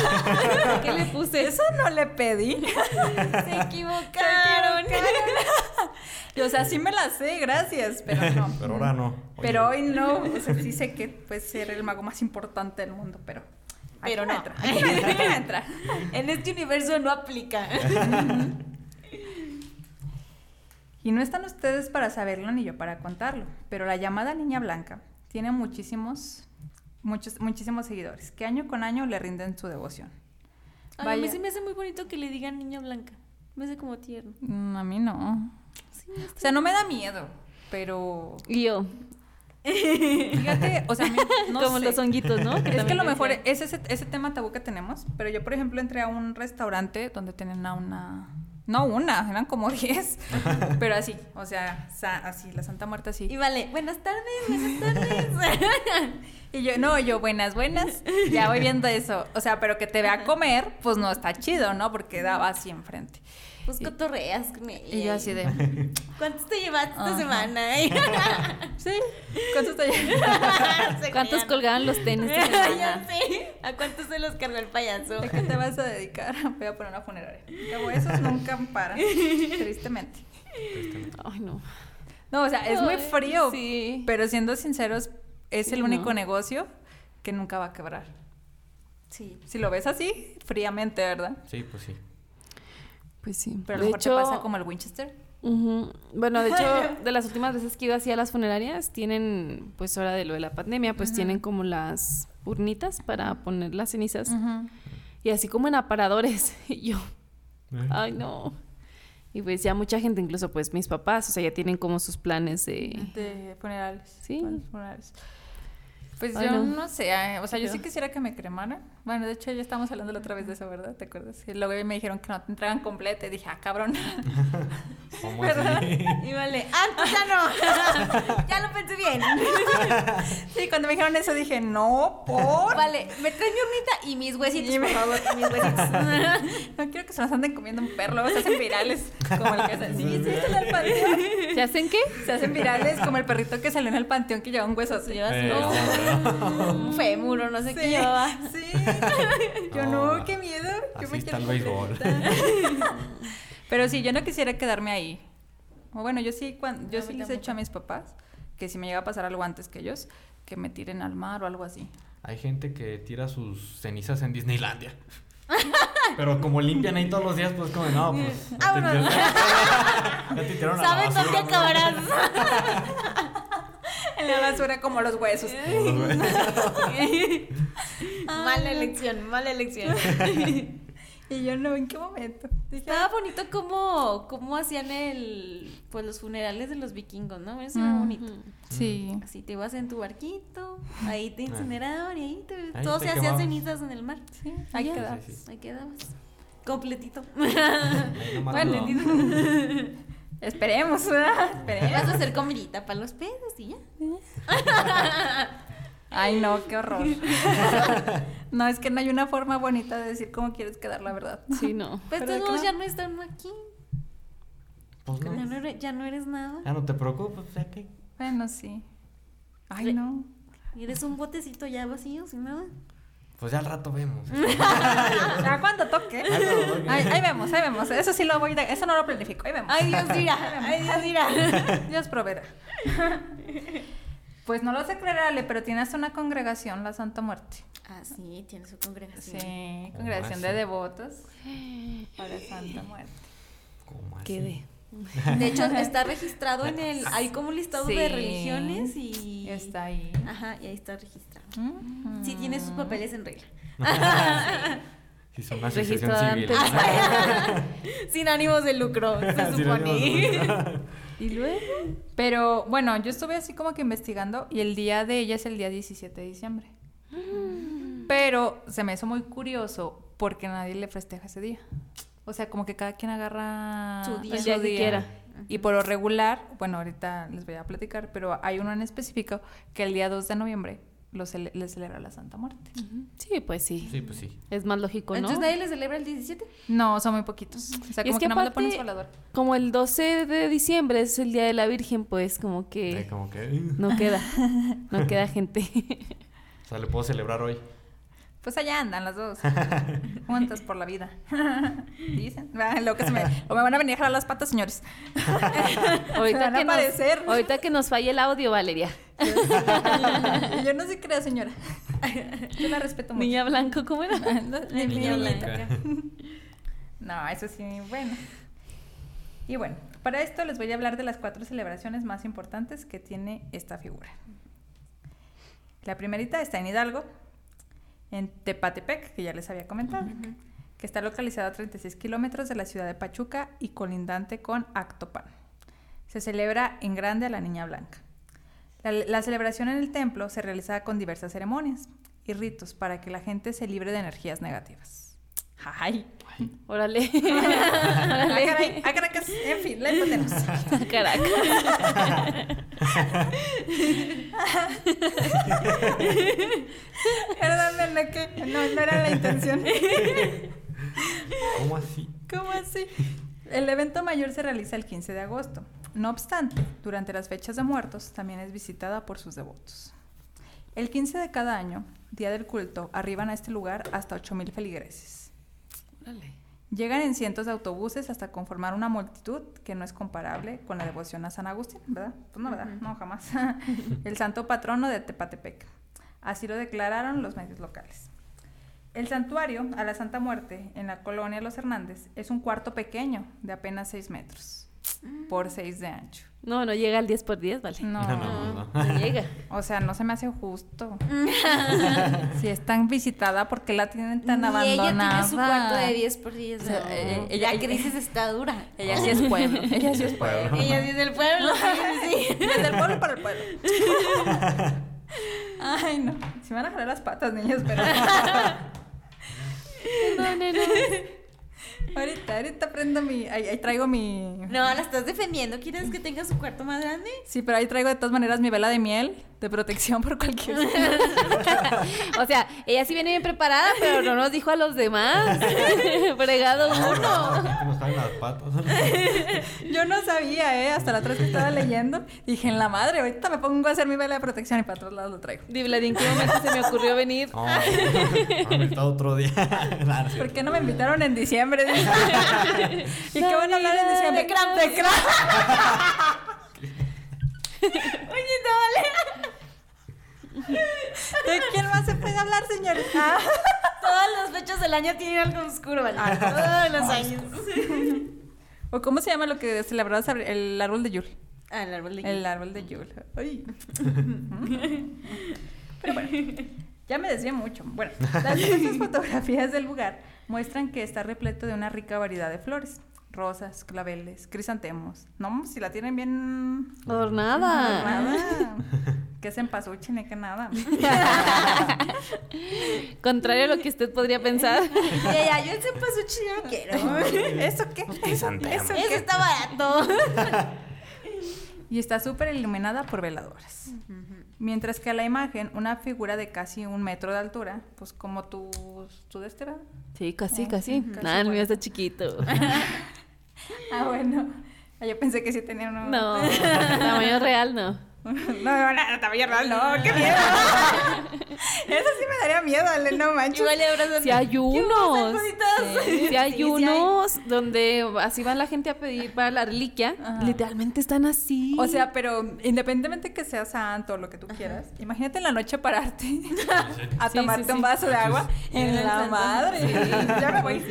B: ¿Qué le puse?
C: Eso no le pedí.
D: Se equivocaron.
C: o sea, sí me la sé, gracias, pero no.
E: Pero ahora no. Oye,
C: Pero hoy no, o sea, sí sé que puede ser el mago más importante del mundo, pero... aquí
D: Pero no.
C: entra, aquí no entra, aquí no entra.
D: En este universo no aplica.
C: Y no están ustedes para saberlo ni yo para contarlo, pero la llamada Niña Blanca tiene muchísimos, muchos, muchísimos seguidores que año con año le rinden su devoción.
D: Ay, a mí se me hace muy bonito que le digan niña blanca. Me hace como tierno.
C: Mm, a mí no.
D: Sí,
C: O sea, no me da miedo, pero
B: Y yo,
C: fíjate, o sea, a mí no
B: como
C: sé.
B: los honguitos, ¿no?
C: Es que lo mejor es ese, ese tema tabú que tenemos, pero yo, por ejemplo, entré a un restaurante donde tenían a una... No una, eran como 10, pero así, o sea, sa- así, la Santa Muerte así.
D: Y vale, buenas tardes, buenas tardes.
C: Y yo, no, yo, buenas, buenas, ya voy viendo eso. O sea, pero que te vea comer, pues no está chido, ¿no? Porque daba así enfrente.
D: Pues cotorreas con ella.
C: Y yo así de,
D: ¿Cuántos te llevaste esta semana?
C: sí, ¿cuánto te
D: Se
B: ¿Cuántos colgaban los tenis? esta
D: ya
B: semana?
D: sé. ¿A cuántos se los cargó el payaso?
C: ¿De qué te vas a dedicar? Voy a poner una funeraria. Como esos nunca paran, tristemente.
B: Ay, no.
C: No, o sea, es muy frío,
B: sí.
C: pero siendo sinceros, es
B: Sí,
C: el único
B: ¿no?
C: negocio que nunca va a quebrar.
D: Sí.
C: Si lo ves así, fríamente, ¿verdad?
E: Sí, pues sí.
B: Pues sí.
C: Pero a lo
B: de
C: mejor
B: hecho,
C: te pasa como el Winchester.
B: bueno, de hecho, de las últimas veces que he ido así a las funerarias, tienen, pues ahora de lo de la pandemia, pues tienen como las urnitas para poner las cenizas. Y así como en aparadores. Y yo,
E: Eh.
B: ay, no. Y pues ya mucha gente, incluso pues mis papás, o sea, ya tienen como sus planes de...
C: De funerales.
B: Sí.
C: Funerales. Pues
B: Ay,
C: yo
B: no.
C: no, sé, o sea, yo
B: Yo-
C: sí quisiera que me cremaran. Bueno, de hecho ya estábamos hablando la otra vez de eso, ¿verdad? ¿Te acuerdas? Y luego me dijeron que no te entregan completa y dije, ah, cabrón.
E: ¿Cómo así?
D: Y vale, ah, pues ya no. ya lo pensé bien.
C: sí, cuando me dijeron eso dije, no, por.
D: Vale, me traes mi hornita y mis huesitos,
C: Y
D: por
C: me-
D: favor, mis huesitos.
C: No quiero que se nos anden comiendo un perro, luego se hacen virales. Como el que se, sí, sí, en el panteón.
B: ¿Se hacen qué?
C: Se hacen virales como el perrito que salió en el panteón que lleva un hueso así.
E: Eh,
D: Un fémur o no sé qué
C: Sí,
D: llevaba.
C: sí. Yo
E: No.
C: no, qué miedo. Yo
E: Así
C: me
E: está el
C: quiero
E: béisbol.
C: Pero sí, yo no quisiera quedarme ahí. O bueno, yo sí, cuan- yo sí les he dicho a mis papás que si me llega a pasar algo antes que ellos, que me tiren al mar o algo así.
E: Hay gente que tira sus cenizas en Disneylandia. Pero como limpian ahí todos los días, pues como, no, pues... ya te
D: Vámonos.
E: tiraron- Ya te tiraron a la
D: ¿Sabes dónde
E: ¿no?
D: acabarás?
C: En la basura como los huesos.
D: mala elección, mala elección.
C: Y yo no, ¿en qué momento? Dije,
D: Estaba bonito cómo, cómo hacían el, pues los funerales de los vikingos, ¿no? Eso era
C: Mm.
D: bonito.
C: sí.
D: Así te ibas en tu barquito, ahí te incineraban y ahí, te,
E: Ahí
D: todo
E: te
D: se hacía cenizas en el mar.
C: Sí, ahí
D: Ya.
C: queda.
E: Sí, sí.
D: Ahí quedabas. Completito.
E: Ahí nomás
C: Bueno,
E: no.
C: Esperemos, ¿verdad?
D: Vas
C: Esperemos.
D: a hacer comidita para los pedos y ya.
C: Ay, no, qué horror. no, es que no hay una forma bonita de decir cómo quieres quedar, la verdad.
B: Sí, no.
D: Pues todos
C: no.
D: ya no están aquí.
E: Pues no.
D: Ya no, eres, ya no eres nada.
E: Ya no te preocupes.
C: Bueno, sí. Ay, no.
D: Eres un botecito ya vacío, sin nada.
E: Pues ya al rato vemos.
C: Ya cuando toque. Ahí, ahí vemos, ahí vemos. Eso sí lo voy a... Eso no lo planifico. Ahí vemos.
D: Ay, Dios dirá. Ay, Dios dirá.
C: Dios proveerá. Pues no lo sé creer, Ale, pero tiene hasta una congregación, la Santa Muerte.
D: Ah, sí, tiene su congregación.
C: Sí,
E: ¿Cómo
C: congregación de devotos para Santa Muerte.
E: ¿Cómo así?
B: Quedé.
D: De hecho, está registrado en el. Hay como un listado de religiones y.
C: Está ahí.
D: Ajá, y ahí está registrado.
C: Mm.
D: Sí, tiene sus papeles en regla.
E: Sí, son una asociación civil.
D: Sin ánimos de lucro, se supone.
C: Y luego. Pero bueno, yo estuve así como que investigando y el día de ella es el día 17 de diciembre. Pero se me hizo muy curioso porque nadie le festeja ese día. O sea, como que cada quien agarra
D: Su día.
B: El día que quiera.
C: Y por lo regular, bueno, ahorita les voy a platicar, pero hay uno en específico que el día 2 de noviembre lo cele- le celebra la Santa Muerte.
B: Sí, pues sí.
E: Sí, pues sí.
B: Es más lógico, ¿no?
D: Entonces nadie le celebra el 17.
C: No, son muy poquitos. O sea,
B: Y es
C: como
B: que
C: que, no me le
B: aparte-
C: ponen su volador.
B: Como el 12 de diciembre es el Día de la Virgen, pues como
E: Sí,
B: que
E: como que...
B: no queda, no queda gente.
E: O sea, le puedo celebrar hoy.
C: Pues allá andan las dos. Juntas por la vida. Dicen. Lo que se me, o me van a venir a jalar las patas, señores.
B: Ahorita
C: van a
B: que, nos, ahorita que nos falle el audio, Valeria.
C: Yo no se crea, señora. Yo la respeto mucho.
B: Niña Blanco, ¿cómo era?
C: Niña
D: Niña
C: blanca. No, eso sí, bueno. Y bueno, para esto les voy a hablar de las cuatro celebraciones más importantes que tiene esta figura. La primerita está en Hidalgo, en Tepatepec, que ya les había comentado, que está localizada a 36 kilómetros de la ciudad de Pachuca y colindante con Actopan. Se celebra en grande a la Niña Blanca. La, la celebración en el templo se realiza con diversas ceremonias y ritos para que la gente se libre de energías negativas. ¡Ay!
B: Órale.
C: ¡Ah, caray! ¡Ah, Caracas! En fin, la entendemos.
B: Caracas.
C: Perdónenme que no, no era la intención.
E: ¿Cómo así?
C: ¿Cómo así? El evento mayor se realiza el 15 de agosto. No obstante, durante las fechas de muertos también es visitada por sus devotos. El 15 de cada año, día del culto, arriban a este lugar hasta 8.000 feligreses. Llegan en cientos de autobuses hasta conformar una multitud que no es comparable con la devoción a San Agustín, ¿verdad? Pues no, ¿verdad? No, jamás. el santo patrono de Tepatepec. Así lo declararon los medios locales. El santuario a la Santa Muerte en la colonia Los Hernández es un cuarto pequeño de apenas 6 metros por 6 de ancho.
B: No, no llega al 10 por 10, vale.
C: No,
E: No, no, no.
B: No llega.
C: o sea, no se me hace justo. si es tan visitada, ¿por qué la tienen tan
D: Ni
C: abandonada?
D: ella tiene su cuarto de 10 por 10.
C: O sea,
D: no.
C: eh, ella-
D: la crisis está dura.
C: Ella sí es pueblo. Ella sí es pueblo.
D: Ella sí es del pueblo. sí, sí.
C: Desde el pueblo para el pueblo. Ay, no. Se me van a jalar las patas, niños, pero.
B: Perdónenos.
C: Ahorita, ahorita prendo mi. Ahí, ahí traigo mi.
D: No, la estás defendiendo. ¿Quieres que tenga su cuarto más grande?
C: Sí, pero ahí traigo de todas maneras mi vela de miel de protección por cualquier.
B: O sea, ella sí viene bien preparada, pero no nos dijo a los demás. Fregado uno.
E: Las patas.
C: Yo no sabía, ¿eh? Hasta la otra vez que estaba leyendo. Dije, en la madre, ahorita me pongo a hacer mi vela de protección y para todos lados lo traigo.
B: Dibladín, ¿en qué momento se me ocurrió venir?
E: No, no, está otro día.
C: ¿Por qué no me invitaron en diciembre? ¿Y qué van a hablar en diciembre?
D: De Krampus.
C: De Krampus.
D: Oye, no vale.
C: ¿De quién más se puede hablar, señores? Ah.
D: Todas las fechas del año tienen algo oscuro, ¿vale? Todos los años.
C: ¿O cómo se llama lo que celebrabas el árbol de Yule?
D: Ah, el árbol de
C: El árbol de Yule. Ay. Pero bueno, ya me decía mucho. Bueno, las diversas fotografías del lugar muestran que está repleto de una rica variedad de flores. Rosas, claveles, crisantemos. No, si la tienen bien
B: Adornada.
C: adornada. Que es en ni que nada.
B: Contrario a lo que usted podría pensar.
D: Ya, ya, yo ese ya no quiero.
C: ¿Eso qué?
E: crisantemos.
C: ¿Eso
D: Eso está barato.
C: Y está súper iluminada por veladoras. Mientras que a la imagen, una figura de casi un metro de altura, pues como tu, tu de este.
B: Sí, casi,
C: Eh,
B: casi.
C: casi
B: Nada, el mío está chiquito.
C: Ah, bueno. Ah, Yo pensé que sí tenía uno.
B: No, tamaño real no.
C: no, no, no, tamaño real, no, qué miedo. Eso sí me daría miedo, Ale, no manches.
D: Igual le.
B: Si hay unos.
D: cositas?
B: Sí,
D: Sí,
B: hay
D: sí hay.
B: unos donde así va la gente a pedir para la reliquia.
C: Ajá.
B: Literalmente están así.
C: O sea, pero independientemente que sea santo o lo que tú quieras, imagínate en la noche pararte a
B: Sí,
C: tomarte
B: sí,
C: un
B: sí.
C: vaso de agua
D: Sí.
C: en
D: En
C: la madre. Ya me voy.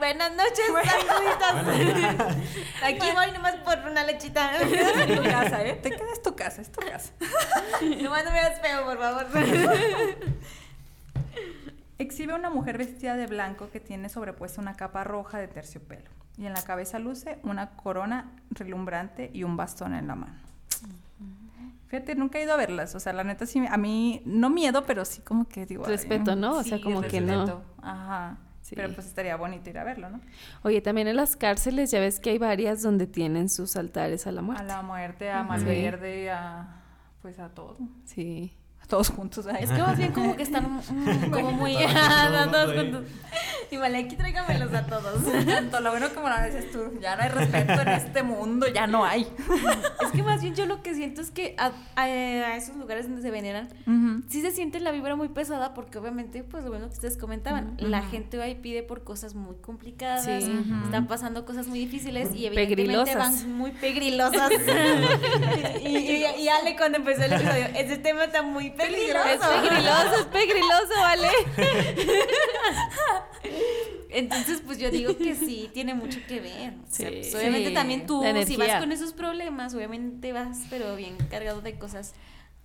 D: Buenas noches, saluditas. Aquí voy nomás por una lechita.
C: Te quedas en tu casa, ¿eh? Te quedas tu casa, es tu casa.
D: nomás no me hagas feo, por favor.
C: Exhibe una mujer vestida de blanco que tiene sobrepuesta una capa roja de terciopelo y en la cabeza luce una corona relumbrante y un bastón en la mano. Fíjate, nunca he ido a verlas, o sea, la neta sí, a mí, no miedo, pero sí como que digo... ay,
B: Respeto, ¿no? O sea,
C: sí,
B: como que no.
C: respeto. Ajá,
B: Sí.
C: pero pues estaría bonito ir a verlo, ¿no?
B: Oye, también en las cárceles ya ves que hay varias donde tienen sus altares a la
C: A
B: muerte.
C: la muerte, a. Malverde, a... pues a todo,
B: Sí.
C: a todos juntos. ay.
D: Es que más bien como que están mm, como muy...
E: Todos
D: juntos. Y vale, aquí tráigamelos a todos.
C: Tanto lo bueno como lo dices tú. Ya no hay respeto en este mundo, ya no hay.
D: Es que más bien yo lo que siento es que a, a- a esos lugares donde se veneran, sí se siente la vibra muy pesada porque obviamente, pues lo bueno que ustedes comentaban, la gente va y pide por cosas muy complicadas,
B: Sí.
C: Ujú.
D: están pasando cosas muy difíciles y evidentemente
B: Pegrilosas.
D: van muy pegrilosas. y, y, y Ale cuando empezó el episodio, ese tema está muy peligroso.
B: Es pegriloso, es pegriloso, ¿vale?
D: Entonces, pues yo digo que sí, tiene mucho que ver. O sea,
B: Sí.
D: pues, obviamente
B: Sí.
D: también tú, si vas con esos problemas, obviamente vas, pero bien cargado de cosas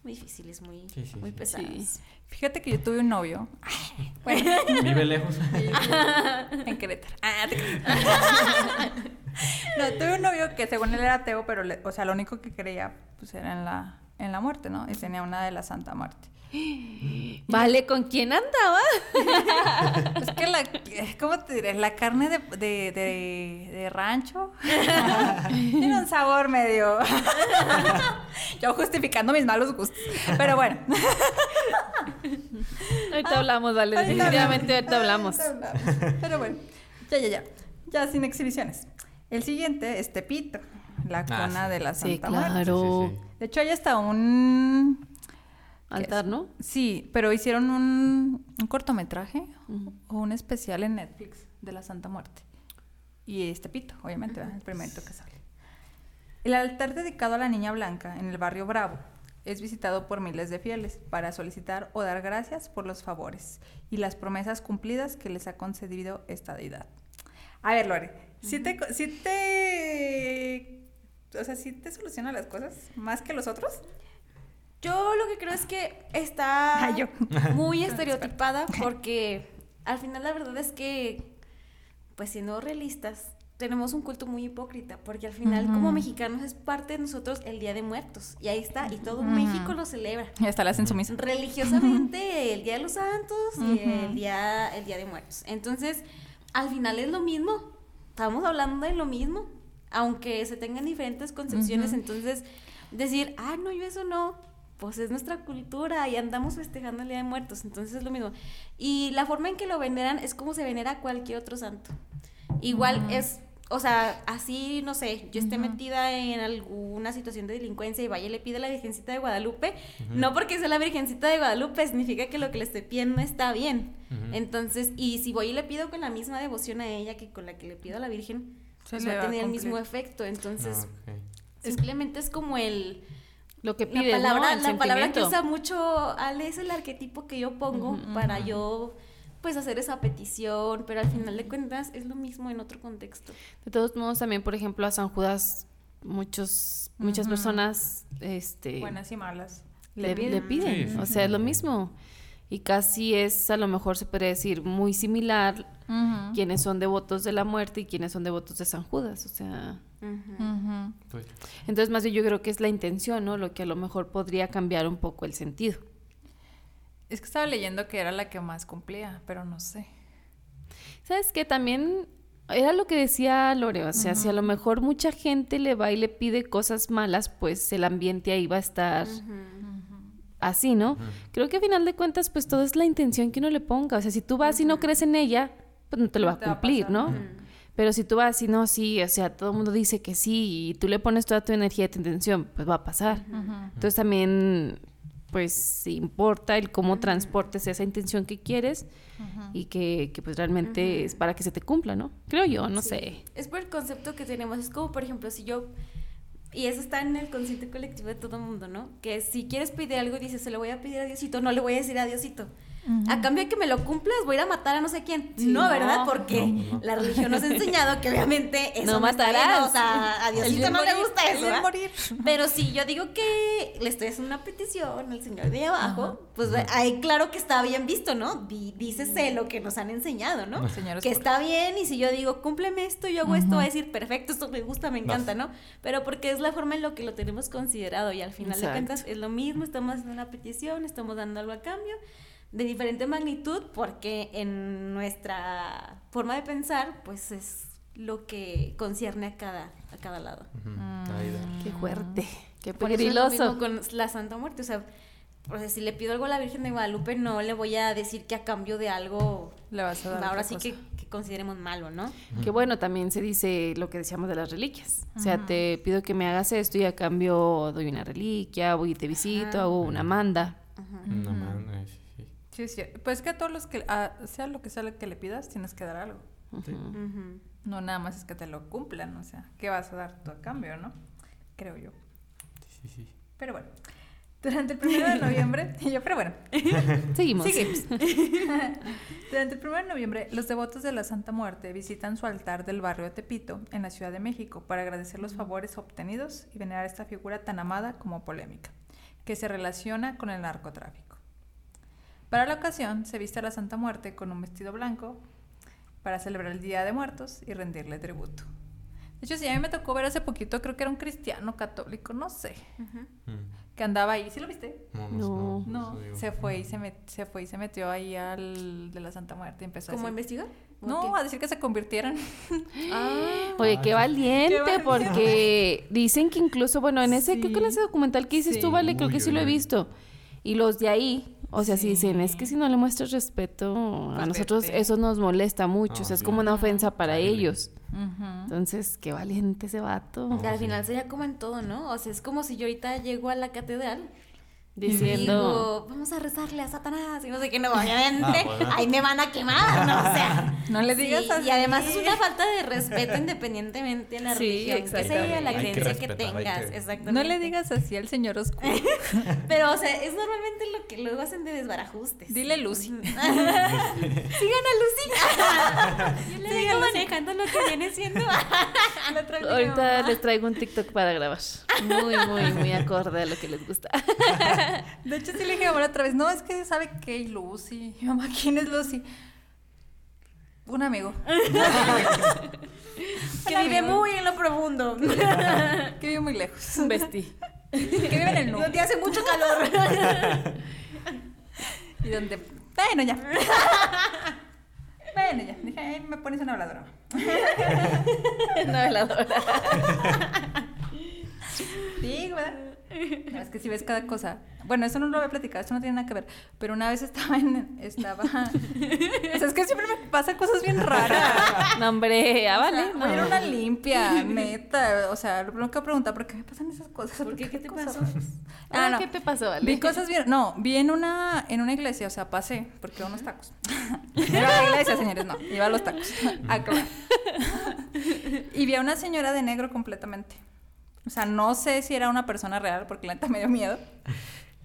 D: muy difíciles, muy,
E: Sí, sí,
D: muy
E: sí.
D: pesadas.
C: Fíjate que yo tuve un novio
E: Vive lejos.
C: en Querétaro. Ah, te no, tuve un novio que según él era ateo, pero, le- o sea, lo único que creía, pues, era en la, en la muerte, ¿no? Y tenía una de la Santa Muerte.
B: Vale, ¿con quién andaba?
C: Es que la, ¿cómo te diré? La carne de, de, de, de rancho tiene un sabor medio... Yo justificando mis malos gustos. Pero bueno.
B: Ahorita hablamos, vale, definitivamente ahorita hablamos.
C: Ahorita hablamos. Pero bueno, ya, ya, ya. Ya sin exhibiciones. El siguiente es Tepito, la
E: Ah,
C: cuna
E: sí.
C: de la
B: Sí,
C: Santa Muerte.
B: claro.
E: Sí, sí,
C: De hecho, hay hasta un...
B: Altar, ¿no?
C: Sí, pero hicieron un, un cortometraje o un especial en Netflix de la Santa Muerte. Y este pito, obviamente, ¿verdad? el primerito que sale. El altar dedicado a la Niña Blanca en el barrio Bravo es visitado por miles de fieles para solicitar o dar gracias por los favores y las promesas cumplidas que les ha concedido esta deidad. A ver, Lore, ¿sí te, sí te, o sea, sí te soluciona las cosas más que los otros?
D: Yo lo que creo es que está
C: Ah,
D: muy estereotipada porque al final la verdad es que, pues siendo realistas, tenemos un culto muy hipócrita porque al final como mexicanos es parte de nosotros el Día de Muertos y ahí está y todo. México lo celebra.
C: Y hasta la hacen sumisa.
D: religiosamente el Día de los Santos y el día, el día de Muertos. Entonces, al final es lo mismo. Estamos hablando de lo mismo. Aunque se tengan diferentes concepciones, entonces decir, ah, no, yo eso no, pues es nuestra cultura y andamos festejando el Día de Muertos, entonces es lo mismo. Y la forma en que lo veneran es como se venera cualquier otro santo. Igual es, o sea, así, no sé, yo esté metida en alguna situación de delincuencia y vaya y le pide a la Virgencita de Guadalupe, no porque sea la Virgencita de Guadalupe significa que lo que le estoy pidiendo está bien. Entonces, y si voy y le pido con la misma devoción a ella que con la que le pido a la Virgen,
C: Se
D: pues va a tener el mismo efecto. Entonces,
E: Ah,
D: simplemente es como el...
B: Lo que
D: La palabra, la palabra que usa mucho Ale es el arquetipo que yo pongo para yo pues hacer esa petición, pero al final de cuentas es lo mismo en otro contexto.
B: De todos modos, también, por ejemplo, a San Judas, muchos, muchas personas, este,
C: Buenas y malas.
B: le, le piden.
E: Sí, sí,
B: o sea, es lo mismo. Y casi es, a lo mejor se podría decir, muy similar quienes son devotos de la muerte y quienes son devotos de San Judas. O sea,
E: Pues,
B: entonces más bien yo creo que es la intención, ¿no? Lo que a lo mejor podría cambiar un poco el sentido.
C: Es que estaba leyendo que era la que más cumplía, pero no sé.
B: ¿Sabes qué? También era lo que decía Lore, o sea, si a lo mejor mucha gente le va y le pide cosas malas, pues el ambiente ahí va a estar así, ¿no? Creo que a final de cuentas, pues todo es la intención que uno le ponga. O sea, si tú vas y no crees en ella, pues no te lo va a
C: te va a
B: cumplir. ¿no? Pero si tú vas y no, sí, o sea, todo el mundo dice que sí y tú le pones toda tu energía y tu intención, pues va a pasar. Entonces también, pues importa el cómo transportes esa intención que quieres y que, que, pues realmente es para que se te cumpla, ¿no? Creo yo, no
D: Sí.
B: sé.
D: Es por el concepto que tenemos. Es como, por ejemplo, si yo. Y eso está en el consciente colectivo de todo el mundo, ¿no? Que si quieres pedir algo y dices, se lo voy a pedir a Diosito, no le voy a decir a Diosito. A cambio de que me lo cumplas, voy a ir a matar a no sé quién.
B: Sí,
D: no,
B: no.
D: ¿verdad? Porque
E: No, no.
D: la religión nos ha enseñado que obviamente eso
B: No matarás.
D: bien, O sea, a Diosito no le
C: morir,
D: gusta
C: el
D: eso. ¿verdad?
C: morir.
D: Pero si yo digo que le estoy haciendo una petición al señor de abajo, pues ahí claro que está bien visto, ¿no? Dícese lo que nos han enseñado, ¿no?
C: Señores
D: que está bien y si yo digo, cúmpleme esto, yo hago esto, va a decir, perfecto, esto me gusta, me encanta, ¿no? Pero porque es la forma en lo que lo tenemos considerado y al final
B: Exacto.
D: de cuentas es lo mismo, estamos haciendo una petición, estamos dando algo a cambio de diferente magnitud porque en nuestra forma de pensar, pues es lo que concierne a cada, a cada lado.
E: ujú, ahí da.
B: Qué fuerte, qué peligroso.
D: con la Santa Muerte, o sea, o sea, si le pido algo a la Virgen de Guadalupe, no le voy a decir que a cambio de algo
C: Le vas a dar
D: Ahora sí que, que consideremos malo, ¿no?
B: Que bueno, también se dice lo que decíamos de las reliquias. O sea, te pido que me hagas esto y a cambio doy una reliquia, voy y te visito, hago una manda.
E: No mames, sí, sí.
C: Pues que a todos los que, a- sea lo que sea lo que le pidas, tienes que dar algo.
E: Sí.
C: No nada más es que te lo cumplan, o sea, ¿qué vas a dar tú a cambio, no? Creo yo.
E: Sí, sí.
C: Pero bueno, durante el primero de noviembre, yo, pero bueno,
B: Seguimos.
C: Seguimos. Durante el 1 de noviembre, los devotos de la Santa Muerte visitan su altar del barrio de Tepito, en la Ciudad de México, para agradecer los favores obtenidos y venerar esta figura tan amada como polémica, que se relaciona con el narcotráfico. Para la ocasión, se viste a la Santa Muerte con un vestido blanco para celebrar el Día de Muertos y rendirle tributo. De hecho, sí, a mí me tocó ver hace poquito, creo que era un cristiano católico, no sé,
E: Mm.
C: que andaba ahí. ¿Sí lo viste?
E: No,
B: No.
C: Se fue y se, met- se fue y se metió ahí al de la Santa Muerte y empezó
D: ¿Cómo
C: a decir,
D: investigar? ¿O
C: No,
D: qué?
C: a decir que se convirtieran.
D: Ah,
B: Oye, qué valiente,
C: Qué valiente.
B: porque dicen que incluso, bueno, en ese,
C: Sí.
B: creo que en ese documental que dices
C: Sí.
B: tú, vale, creo
E: Uy,
B: que sí lo he visto. Y los de ahí, o sea, sí dicen, es que si no le muestras respeto a nosotros, eso nos molesta mucho, o sea, es como una ofensa para ellos. Entonces, qué valiente ese vato.
D: al final sería como en todo, ¿no? O sea, es como si yo ahorita llego a la catedral
B: Diciendo,
D: digo, vamos a rezarle a Satanás y no sé qué, no, obviamente,
E: Ah, bueno.
D: ahí me van a quemar, ¿no? O sea,
C: No le digas
D: sí,
C: así.
D: Y además es una falta de respeto independientemente de la
B: Sí,
D: religión, que sea la
E: que
D: creencia que, tengas,
E: que-
D: exactamente.
C: No le digas así al señor oscuro.
D: Pero, o sea, es normalmente lo que luego hacen de desbarajustes.
C: Dile Lucy.
D: Sigan a Lucy. Sigan manejando lo que viene siendo.
B: ahorita les traigo un TikTok para grabar. Muy, muy, muy acorde a lo que les gusta.
C: De hecho, sí le dije ahora otra vez, no, es que sabe que Lucy. Mi mamá, ¿quién es Lucy? Un amigo.
D: que vive muy en lo profundo.
C: que vive muy lejos.
B: Un vestí.
C: Que vive en el nudo.
D: Donde hace mucho calor.
C: Y donde... Bueno, ya. Bueno, ya. Dije, "Ay, me pones una habladora.
B: Una veladora.
C: Sí, ¿verdad? No, es que si ves cada cosa. Bueno, eso no lo voy a platicar, esto no tiene nada que ver. Pero una vez estaba en. Estaba. O sea, es que siempre me pasan cosas bien raras.
B: No, hombre, ah,
C: O
B: vale.
C: sea,
B: no.
C: voy a ir a una limpia, neta. O sea, lo primero que preguntar, ¿por qué me pasan esas cosas?
D: ¿Por qué? ¿Qué te
C: cosas
D: pasó?
B: Ah,
C: Ah, no.
B: ¿Qué te pasó, vale?
C: Vi cosas bien. No, vi en una, en una iglesia, o sea, pasé, porque iba a unos tacos. Iba a la iglesia, señores, no, iba a los tacos. Ah, claro. Y vi a una señora de negro completamente. O sea, no sé si era una persona real, porque la neta me dio miedo.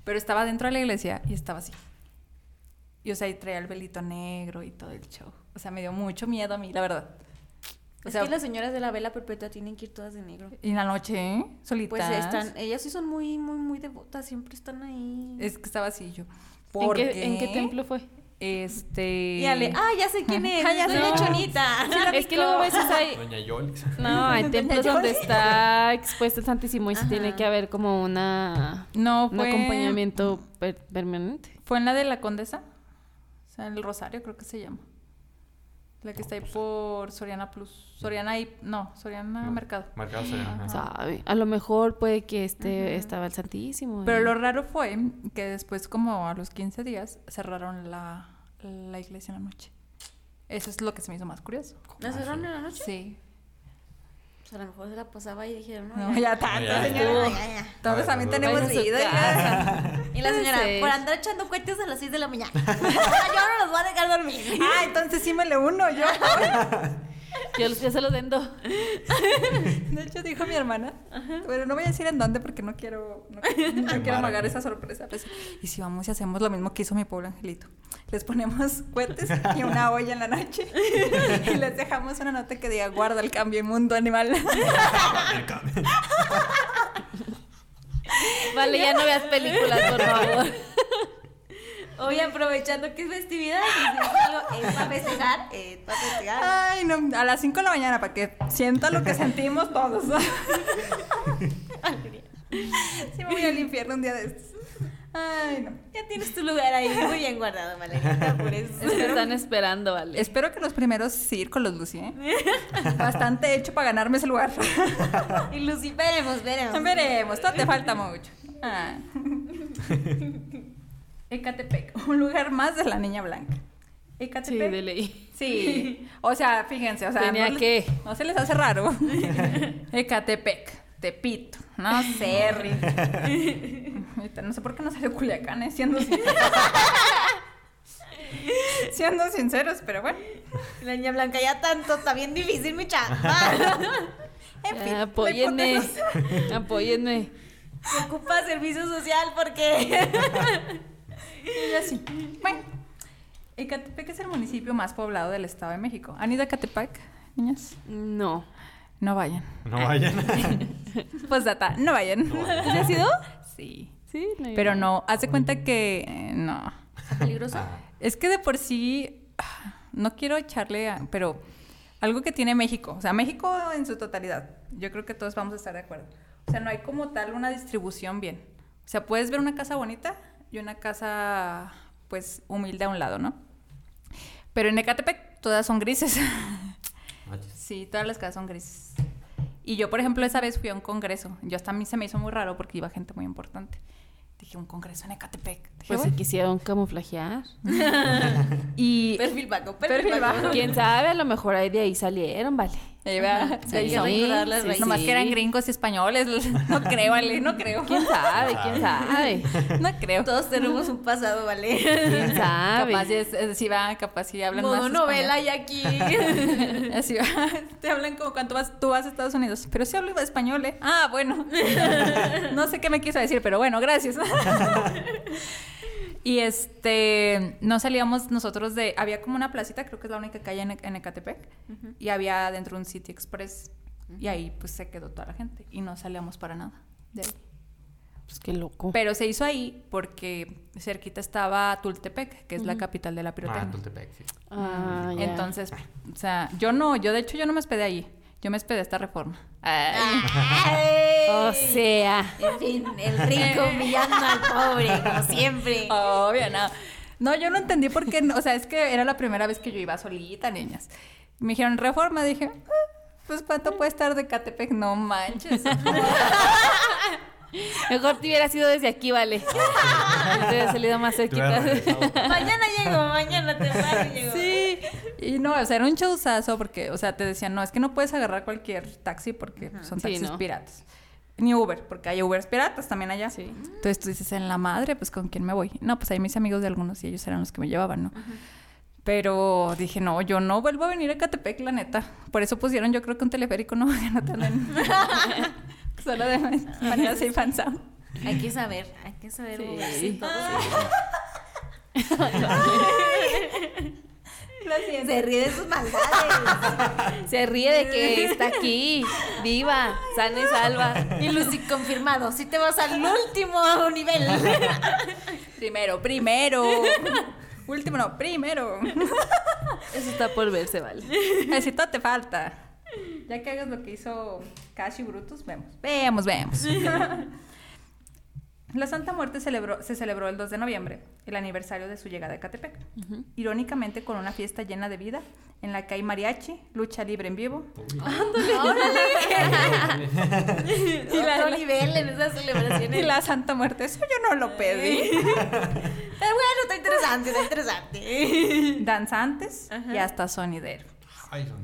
C: Pero estaba dentro de la iglesia y estaba así. Y o sea, y traía el velito negro y todo el show. O sea, me dio mucho miedo a mí, la verdad. O
D: Es
C: sea,
D: que las señoras de la vela perpetua tienen que ir todas de negro.
C: y en la noche, ¿eh? Solitas.
D: Pues están, ellas sí son muy, muy, muy devotas, siempre están ahí.
C: Es que estaba así yo.
B: ¿En
C: ¿Por
B: qué, ¿En qué templo fue?
C: Este.
D: Y Ale, ah, ya sé quién es,
C: Ah, ya
D: Doña
C: sé.
D: Chonita.
B: Es que luego a veces hay...
E: Doña Yolix.
B: No, hay templos donde está expuesto el Santísimo y
D: Ajá.
B: tiene que haber como una...
C: No,
B: un
C: fue.
B: acompañamiento per- permanente.
C: Fue en la de la Condesa. O sea, en el Rosario, creo que se llama. La que está ahí por Soriana Plus. Soriana y. No, Soriana
E: No.
C: Mercado.
E: Marcado Soriana.
B: ¿Sabe? A lo mejor puede que este estaba el Santísimo.
C: Pero lo raro fue que después, como a los 15 días, cerraron la, la iglesia en la noche. Eso es lo que se me hizo más curioso.
D: ¿La cerraron en la noche?
C: Sí.
D: Pues a lo mejor se la pasaba y dijeron, no,
C: No, ya tanto,
E: ya.
C: señora.
D: ya, ya.
C: Entonces tenemos vida.
D: Y la señora,
B: Sí.
D: por andar echando cohetes a las 6 de la mañana. Yo no los voy a dejar dormir.
C: Ah, entonces sí me le uno yo.
B: Yo, se los vendo.
C: De hecho, dijo mi hermana. Pero no voy a decir en dónde porque no quiero, no, no quiero amagar esa sorpresa. Pues, y si vamos y hacemos lo mismo que hizo mi pobre angelito. Les ponemos cohetes y una olla en la noche. y les dejamos una nota que diga guarda el cambio inmundo animal.
B: Vale, ya no veas películas, por favor.
D: Hoy aprovechando que es festividad, es para festejar, es para festejar.
C: Ay, no, a las 5 de la mañana para que sienta lo que sentimos todos. sí me voy al infierno un día de estos. Ay, no.
D: Ya tienes tu lugar ahí muy bien guardado, Valerita, por eso.
B: Están esperando, vale.
C: Espero que los primeros círculos, Lucy, ¿eh? Bastante hecho para ganarme ese lugar.
D: Y Lucy, veremos, veremos.
C: Veremos, todo te falta mucho. Ah. Ecatepec, un lugar más de la Niña Blanca.
B: Sí,
C: Ecatepec.
B: de ley.
C: Sí. O sea, fíjense, o sea,
B: Tenía
C: no, les-
B: que.
C: no se les hace raro. Ecatepec, Tepito, no sé, No sé por qué no salió Culiacán, eh, siendo sinceros. siendo sinceros, pero bueno.
D: La niña blanca ya tanto, está bien difícil mi chamba.
C: En fin,
B: Ah, Apóyenme. Apóyenme.
D: Me ocupa servicio social porque...
C: Y así. Bueno, Ecatepec es el municipio más poblado del Estado de México. ¿Han ido a Ecatepec, niñas?
B: No.
C: No vayan.
E: No vayan.
C: Pues data, no vayan.
B: ¿Sí has ido?
C: Sí.
B: Sí, no.
C: Pero no, haz de cuenta que eh, no.
D: ¿Peligroso?
C: Es que de por sí, ah, no quiero echarle, a- pero algo que tiene México, o sea, México en su totalidad, yo creo que todos vamos a estar de acuerdo. O sea, no hay como tal una distribución bien. O sea, puedes ver una casa bonita y una casa, pues, humilde a un lado, ¿no? Pero en Ecatepec todas son grises. Sí, todas las casas son grises. Y yo, por ejemplo, esa vez fui a un congreso. Yo hasta a mí se me hizo muy raro porque iba gente muy importante. Dije, un congreso en Ecatepec. Dije,
B: Pues si
C: "Bueno".
B: quisieron camuflajear.
C: Y
D: Perfil bajo, perfil,
C: Perfil
D: bajo.
C: bajo.
B: Quién sabe, a lo mejor ahí de ahí salieron, vale.
C: Va,
B: Sí, sí, sí.
C: Nomás
B: sí.
C: que eran gringos y españoles. No creo, Ale, no creo.
B: ¿Quién sabe? ¿Quién sabe?
C: No creo.
D: Todos tenemos un pasado, ¿vale?
B: ¿Quién sabe?
C: Capaz es, es- sí va, capaz sí hablan
D: Modo
C: más
D: novela y aquí.
C: Así va. Te hablan como cuando vas, tú vas a Estados Unidos. Pero sí hablo español, ¿eh? Ah, bueno. No sé qué me quiso decir, pero bueno, gracias. Y este, no salíamos nosotros de, había como una placita, creo que es la única calle en, en Ecatepec, y había dentro un City Express, y ahí pues se quedó toda la gente, y no salíamos para nada de ahí.
B: Pues qué loco.
C: Pero se hizo ahí porque cerquita estaba Tultepec, que es la capital de la
E: Ah,
C: pirotecnia.
E: Tultepec, sí.
B: Ah, ya.
C: Entonces, o sea, yo no, yo de hecho yo no me hospedé ahí, yo me hospedé a esta reforma.
D: Ay.
B: O sea.
D: En fin, el rico humillando al pobre, como siempre.
C: Obvio, no. No, yo no entendí por qué, no, o sea, es que era la primera vez que yo iba solita, niñas. Me dijeron reforma, dije, "Ah, pues cuánto puede estar de Catepec, no manches.
B: Mejor te hubiera sido desde aquí, vale. Te hubiera salido más
E: Te
B: cerquita.
D: Mañana llego, mañana temprano llego.
C: Sí, y no, o sea, era un showzazo porque, o sea, te decían, no, es que no puedes agarrar cualquier taxi porque son
B: Sí,
C: taxis
B: no.
C: piratas. Ni Uber, porque hay Ubers piratas también allá.
B: Sí.
C: Entonces tú dices, en la madre, pues ¿con quién me voy? No, pues ahí mis amigos de algunos y ellos eran los que me llevaban, ¿no? Pero dije, no, yo no vuelvo a venir a Catepec, la neta. Por eso pusieron, yo creo que un teleférico, no, que no te anden. Solo de manera safe and sound.
D: Hay que saber, hay que saber
B: Sí.
D: moverse y todo.
C: Lo siento.
D: Se ríe de sus maldades.
B: Se ríe de que está aquí, viva, sana y salva.
D: Y Lucy confirmado, si te vas al último nivel.
C: Primero, primero. Último, no, primero.
B: Eso está por verse, vale.
C: Necesito te falta. Ya que hagas lo que hizo Cash y Brutus, vemos. Vemos, vemos. La Santa Muerte celebró- se celebró el 2 de noviembre, el aniversario de su llegada a Ecatepec. Irónicamente con una fiesta llena de vida, en la que hay mariachi, lucha libre en vivo.
D: Y Otro nivel en esas celebraciones.
C: Y la Santa Muerte, eso yo no lo pedí.
D: Pero bueno, está interesante, está interesante.
C: Danzantes y hasta sonidero.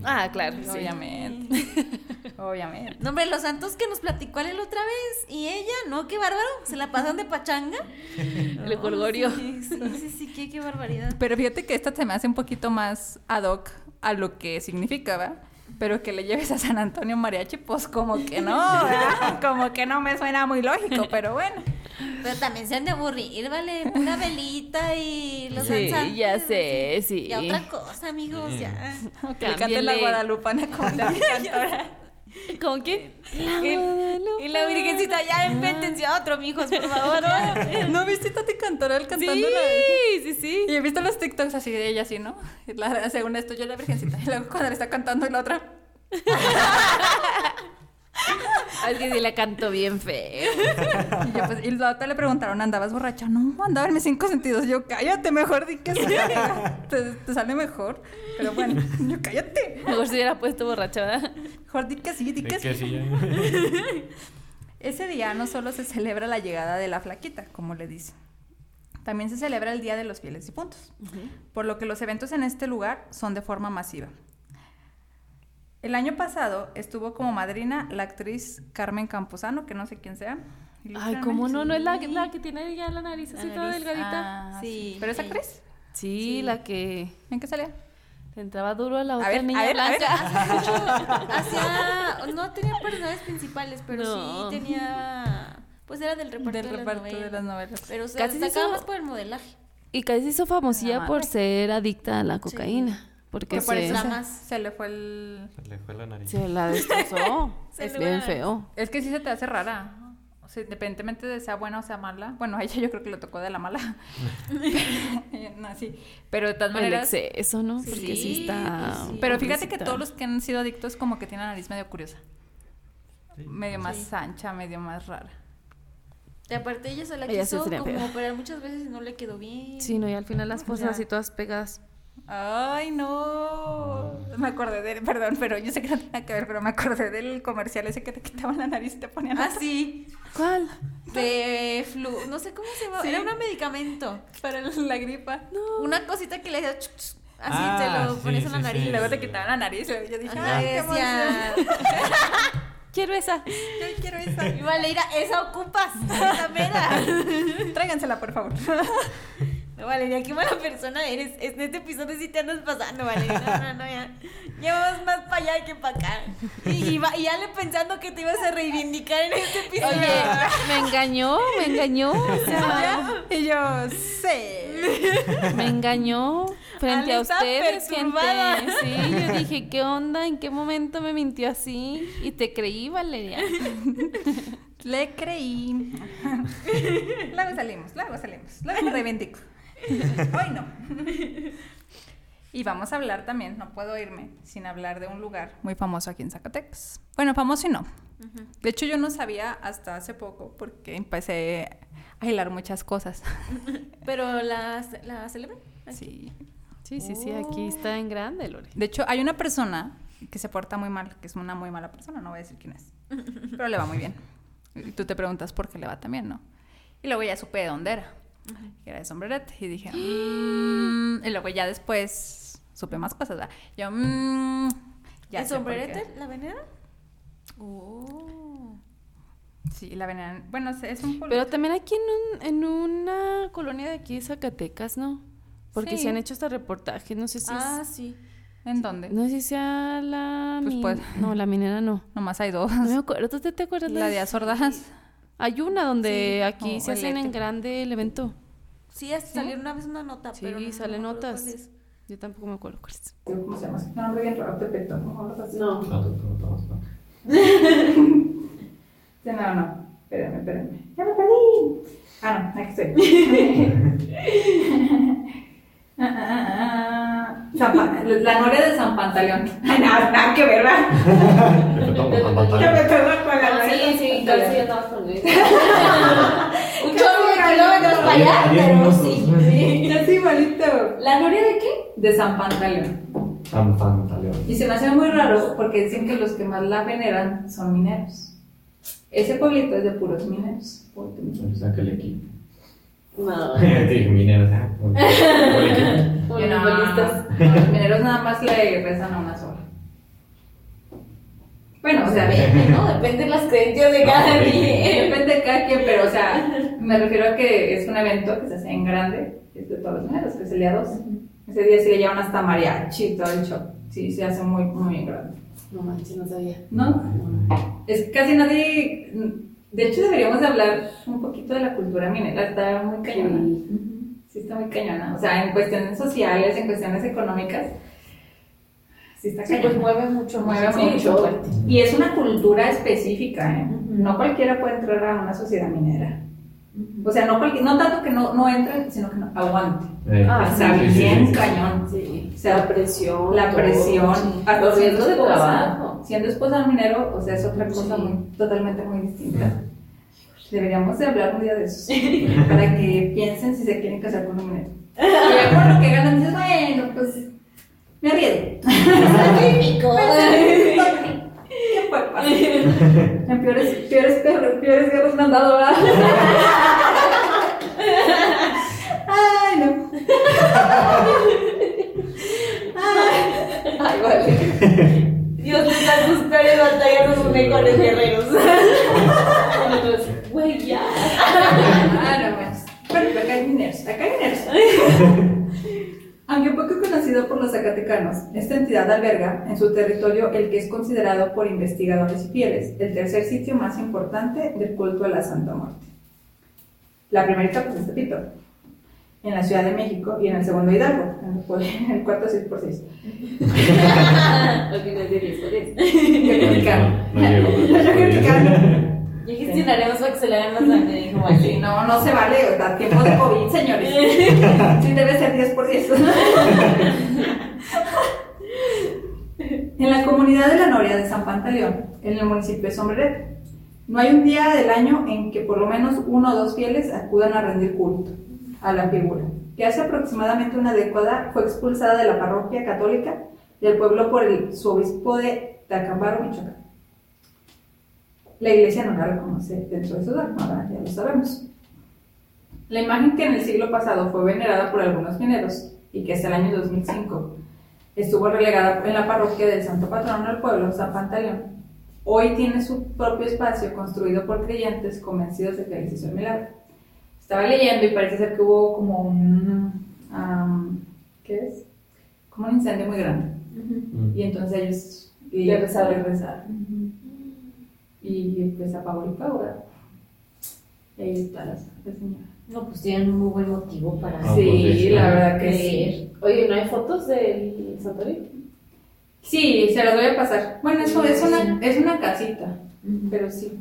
B: Ah, claro, sí.
C: Obviamente. Obviamente.
D: No, hombre, los santos que nos platicó Ale la otra vez. Y ella, ¿no? Qué bárbaro. Se la pasan de pachanga.
B: El golgorio.
D: Sí, sí, sí, sí, qué, qué barbaridad.
C: Pero fíjate que esta se me hace un poquito más ad hoc a lo que significa, ¿va? Pero que le lleves a San Antonio mariachi, pues como que no, ¿verdad? Como que no me suena muy lógico, pero bueno.
D: Pero también se han de aburrir, ¿vale? Una velita y los
B: Sí,
D: danzantes.
B: ya sé, sí.
D: Y otra cosa, amigos, ya.
C: Que le cante la guadalupana como la cantora.
B: ¿Con quién?
D: Y la virgencita, ya invéntense a otro, mijos, por favor.
C: ¿No viste a Tati Cantoral cantando
B: Sí, sí, sí.
C: Y he visto los TikToks así de ella así, ¿no? La- según esto, yo la virgencita. Y luego cuando le está cantando y la otra...
B: Es que sí la canto bien feo.
C: Y, yo, pues, y la otra le preguntaron, ¿andabas borracha? No, andaba en mis cinco sentidos. Yo, cállate, mejor di que sí. te, te sale mejor. Pero bueno, yo, cállate.
B: Mejor se hubiera puesto borracha, ¿verdad?
C: Mejor di que sí, di
E: De
C: que
E: que
C: sí. Ese día no solo se celebra la llegada de la flaquita, como le dicen, también se celebra el Día de los Fieles Difuntos, por lo que los eventos en este lugar son de forma masiva. El año pasado estuvo como madrina la actriz Carmen Campuzano, que no sé quién sea.
B: Ay. ¿cómo no? ¿No es la, la que tiene ya la nariz así
D: La
B: toda delgadita?
C: Ah,
D: Sí.
C: ¿Pero es actriz?
B: Sí,
D: Sí.
B: la que
C: ¿En qué salía?
B: entraba duro a la otra
C: ver, a
B: niña
C: ver, a ver.
B: blanca.
D: Hacía, no tenía personajes principales, pero
B: No.
D: sí tenía, pues era del reparto,
C: Del
D: de, las
C: reparto
D: novelas.
C: de las novelas.
D: Pero se destacaba
B: hizo-
D: más por el modelaje.
B: Y casi se hizo famosilla
C: La
B: por ser adicta a la cocaína. Porque
C: Que por
B: se,
C: eso se,
D: Dramas.
C: se le fue el...
E: Se le fue la nariz.
B: se la destrozó.
D: Se
B: es
D: le
B: bien feo.
C: Es que sí se te hace rara. O sea, independientemente de sea buena o sea mala. Bueno, a ella yo creo que le tocó de la mala. no, sí. Pero de todas
B: El
C: maneras...
B: exceso, ¿no? Porque sí,
D: Sí,
B: está...
D: sí.
C: Pero fíjate que todos los que han sido adictos como que tienen la nariz medio curiosa.
E: Sí.
C: Medio más
D: Sí.
C: ancha, medio más rara.
D: Y aparte ella se la
B: Ella
D: quiso como operar muchas veces y no le quedó bien.
B: Sí, no, y al final las cosas así todas pegadas.
C: Ay, no. Me acordé de... Perdón, pero yo sé que no tiene nada que ver, pero me acordé del comercial ese que te quitaban la nariz y te ponían...
D: Ah, sí.
B: ¿Cuál?
D: De flu, no sé cómo se llama,
C: Sí.
D: era un medicamento.
C: Para la gripa.
D: Una cosita que le hacía así
E: Ah,
D: te lo
E: sí,
D: pones en
E: sí,
D: la nariz.
C: Y
E: sí.
C: luego te quitaban la nariz. y yo dije, ay,
D: y
C: qué.
B: Quiero esa.
C: Yo quiero esa.
D: y Valeria, esa ocupas, esa mera.
C: Tráigansela, por favor.
D: No, Valeria, qué mala persona eres. En este episodio sí te andas pasando, Valeria. No, no, no, ya. Ya vamos más para allá que para acá. Y, y, va- y Ale pensando que te ibas a reivindicar en este episodio.
B: Oye, me engañó, me engañó. O sea,
C: Y yo, sí.
B: me engañó frente
D: Ale
B: a ustedes,
D: perturbada.
B: gente. Sí, yo dije, ¿qué onda? ¿En qué momento me mintió así? Y te creí, Valeria.
C: Le creí. luego salimos, luego salimos. Luego me reivindico. Hoy no. Y vamos a hablar también, no puedo irme sin hablar de un lugar muy famoso aquí en Zacatecas. Bueno, famoso y no. De hecho, yo no sabía hasta hace poco porque empecé a hilar muchas cosas.
D: Pero la, la celebran.
C: Sí.
B: Sí, sí, sí, aquí está en grande, Lore.
C: De hecho, hay una persona que se porta muy mal, que es una muy mala persona, no voy a decir quién es. Pero le va muy bien. Y tú te preguntas por qué le va tan bien, ¿no? Y luego ya supe de dónde era. Que era de sombrerete. Y dije, "Mm", y luego ya después supe más cosas, ¿verdad? Yo, "Mm", ya
D: ¿El sombrerete? ¿La venera? Oh.
C: Sí, la veneran. Bueno, es- un pueblo.
B: Pero también aquí en, un- en una colonia de aquí de Zacatecas, ¿no? Porque
C: Sí.
B: se han hecho hasta reportajes, no sé si
D: Ah,
B: es-
D: sí.
C: ¿En dónde?
B: No sé si sea la...
C: Pues
B: min-
C: puede.
B: No, la minera no.
C: Nomás hay dos.
B: No me acuerdo, ¿tú te, te acuerdas?
C: La de Azordas.
B: Hay una donde
C: Sí.
B: aquí
C: O
B: se hacen en grande el evento.
D: Sí, hasta salió una vez una nota,
B: Sí,
D: pero no,
B: salen
D: no
B: notas.
D: es.
B: Yo tampoco me acuerdo cuál es.
C: ¿Cómo se llama? Un nombre bien raro, Tepeto.
B: No.
E: No, tú-
C: Sí, no, no. Espérenme, espérenme. ¡Ya me perdí! Ah, no, aquí estoy. Ah, ah, ah, ah. La noria de San Pantaleón. Ay, nada, nada que ver, ¿verdad?
E: Tomo
C: Yo me perdón con la noria de San Pantaleón.
D: Un chorro de kilómetros para allá, pero
E: minutos.
D: sí.
C: Es igualito.
D: ¿La noria de qué?
C: De San Pantaleón.
E: San Pantaleón.
C: Y se me hace muy raro porque dicen que los que más la veneran son mineros. Ese pueblito es de puros mineros.
E: O sea, que el equipo.
B: No.
E: Mineros.
C: no, los mineros nada más le rezan a una sola. Bueno, o sea,
D: Depende, ¿no? Depende de las creencias de cada
E: No,
D: quien.
C: depende de cada quien, pero o sea, me refiero a que es un evento que se hace en grande, que es de todos los mineros, que es el día 12. Ese día sí le llevan hasta mariachi todo el show. Sí, se hace muy, muy en grande.
B: No manches, no sabía.
C: ¿No? Es que casi nadie. De hecho, deberíamos de hablar un poquito de la cultura minera. Está muy cañona. Sí, está muy cañona. O sea, en cuestiones sociales, en cuestiones económicas. Sí, está
B: Sí,
C: cañona.
B: pues mueve mucho,
C: Mueve
B: sí,
C: mucho. Y es una cultura específica, ¿eh? No cualquiera puede entrar a una sociedad minera. O sea, no, cualquier- no tanto que no, no entre, sino que no aguante.
E: Eh,
B: Ah,
E: sí, sí, sí,
C: bien
E: sí.
C: cañón.
B: Sí.
C: O sea,
B: la presión.
C: la
B: todo,
C: presión,
B: sí.
C: hasta
B: Los riesgos de trabajo.
C: Siendo esposa de un minero, o sea, es otra cosa muy, totalmente muy distinta. Deberíamos de hablar un día de eso, para que piensen si se quieren casar con un minero. Y por lo que ganan, dices, bueno, pues me ríe.
D: típico.
C: ¿Qué? En peores, peores, perros, peores guerras me han dado. Ay, no. Ay, vale.
D: Dios les da sus peores batallas a sus mejores guerreros. Güey, ya.
C: Ah, no más. Bueno, pero acá hay mineros. Acá hay mineros. Aunque poco conocido por los zacatecanos, esta entidad alberga en su territorio el que es considerado por investigadores y fieles el tercer sitio más importante del culto a la Santa Muerte. La primerita, pues, es Tepito, en la Ciudad de México, y en el segundo Hidalgo, en el, cuarto 6x6.
D: Ok, no es de diez, por diez.
C: Yo criticando. Yo criticando.
D: Ya gestionaremos para que se le hagan más grande, dijo
C: Sí,
D: Mali.
C: no, no se vale, da tiempo de COVID, señores. Sí debe ser 10 por 10. En la comunidad de la Noria de San Pantaleón, en el municipio de Sombrerete, no hay un día del año en que por lo menos uno o dos fieles acudan a rendir culto a la figura, que hace aproximadamente una década fue expulsada de la parroquia católica del pueblo por el, su obispo de Tacambaro, Michoacán. La iglesia no la reconoce dentro de su dogma, ya lo sabemos. La imagen que en el siglo pasado fue venerada por algunos mineros y que hasta el año 2005 estuvo relegada en la parroquia del santo patrono del pueblo, San Pantaleón, hoy tiene su propio espacio construido por creyentes convencidos de que hizo el milagro. Estaba leyendo y parece ser que hubo como un, am, ¿qué es? Como un incendio muy grande. Y entonces ellos
D: Le rezaron.
C: le rezaron. Y pues apagó el. Y ahí está la, la señora.
D: No, pues tienen un muy buen motivo para
F: Ah,
C: sí,
F: pues, sí,
C: la verdad que sí.
B: Oye, ¿no hay fotos del santuario?
C: Sí, se las voy a pasar. Bueno, eso es una, es una casita, pero sí,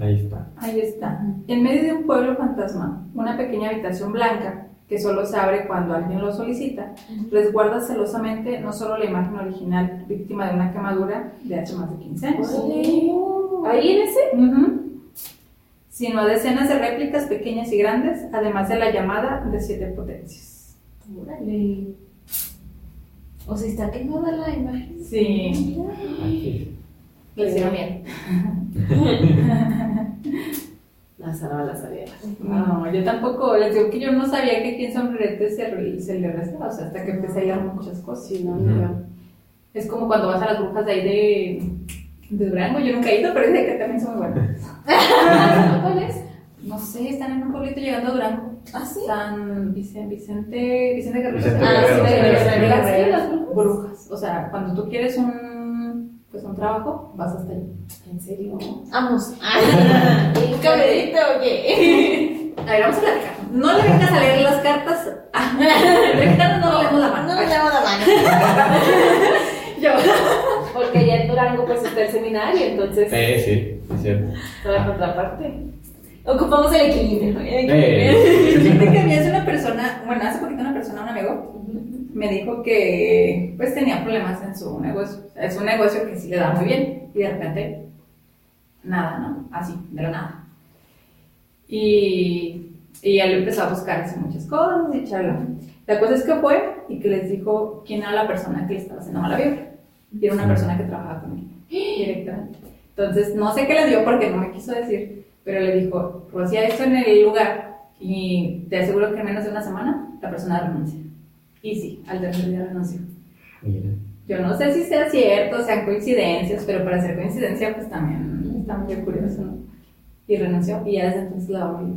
F: Ahí está.
C: ahí está. En medio de un pueblo fantasma, una pequeña habitación blanca que solo se abre cuando alguien lo solicita, resguarda celosamente no solo la imagen original, víctima de una quemadura de hace más de 15 años.
B: ¿Ahí en ese?
C: Ujú. Sino a decenas de réplicas pequeñas y grandes, además de la llamada de siete potencias.
D: Órale. O sea, está quemada la imagen.
C: Sí,
F: Aquí.
C: Le hicieron bien.
B: La Sara la sabía.
C: No, yo tampoco, les digo que yo no sabía que aquí en Sombrerete se, se le rezaba, o sea, hasta que empecé a ir a muchas cosas.
B: Sí, no, no.
C: Es como cuando vas a las brujas de ahí de, de Durango, yo nunca he ido, pero dicen que también son muy buenas.
B: ¿Cuál es?
C: No sé, están en un pueblito llegando a Durango.
D: ¿Ah, sí?
C: San Vicente, Vicente, Vicente Guerrero.
F: Vicente
C: Ah,
F: Guerrero,
C: sí, Guerrero.
F: sí.
C: Las-
B: ¿Sí, las
C: las brujas. O sea, cuando tú quieres un trabajo, vas hasta allí.
B: ¿En serio?
D: Vamos. ¿Un caballito o qué?
C: A ver, vamos a platicar. No le vengas a leer las cartas. Gitanos no leemos la mano.
D: No nos damos la mano.
C: Yo.
B: Porque allá en Durango pues está el seminario, entonces
F: Sí, sí, es cierto.
B: toda la contraparte.
D: Ocupamos el equilibrio. el equilibrio.
F: Eh,
C: Fíjate que a mí hace una persona, bueno, hace poquito una persona, un amigo, me dijo que pues tenía problemas en su negocio. Es un negocio que sí le da muy bien y de repente nada, ¿no? Así, de la nada. Y, y él empezó a buscar así muchas cosas y charla. La cosa es que fue y que les dijo quién era la persona que le estaba haciendo mala vibra. Y era una persona que trabajaba con él directamente. Entonces, no sé qué le dio porque no me quiso decir, pero le dijo, rocía esto en el lugar y te aseguro que en menos de una semana la persona renuncia. Y sí, al tercer día renunció.
F: mira.
C: Yo no sé si sea cierto, sean coincidencias, pero para ser coincidencia, pues también está muy curioso, ¿no? Y renunció y ya desde entonces la oí.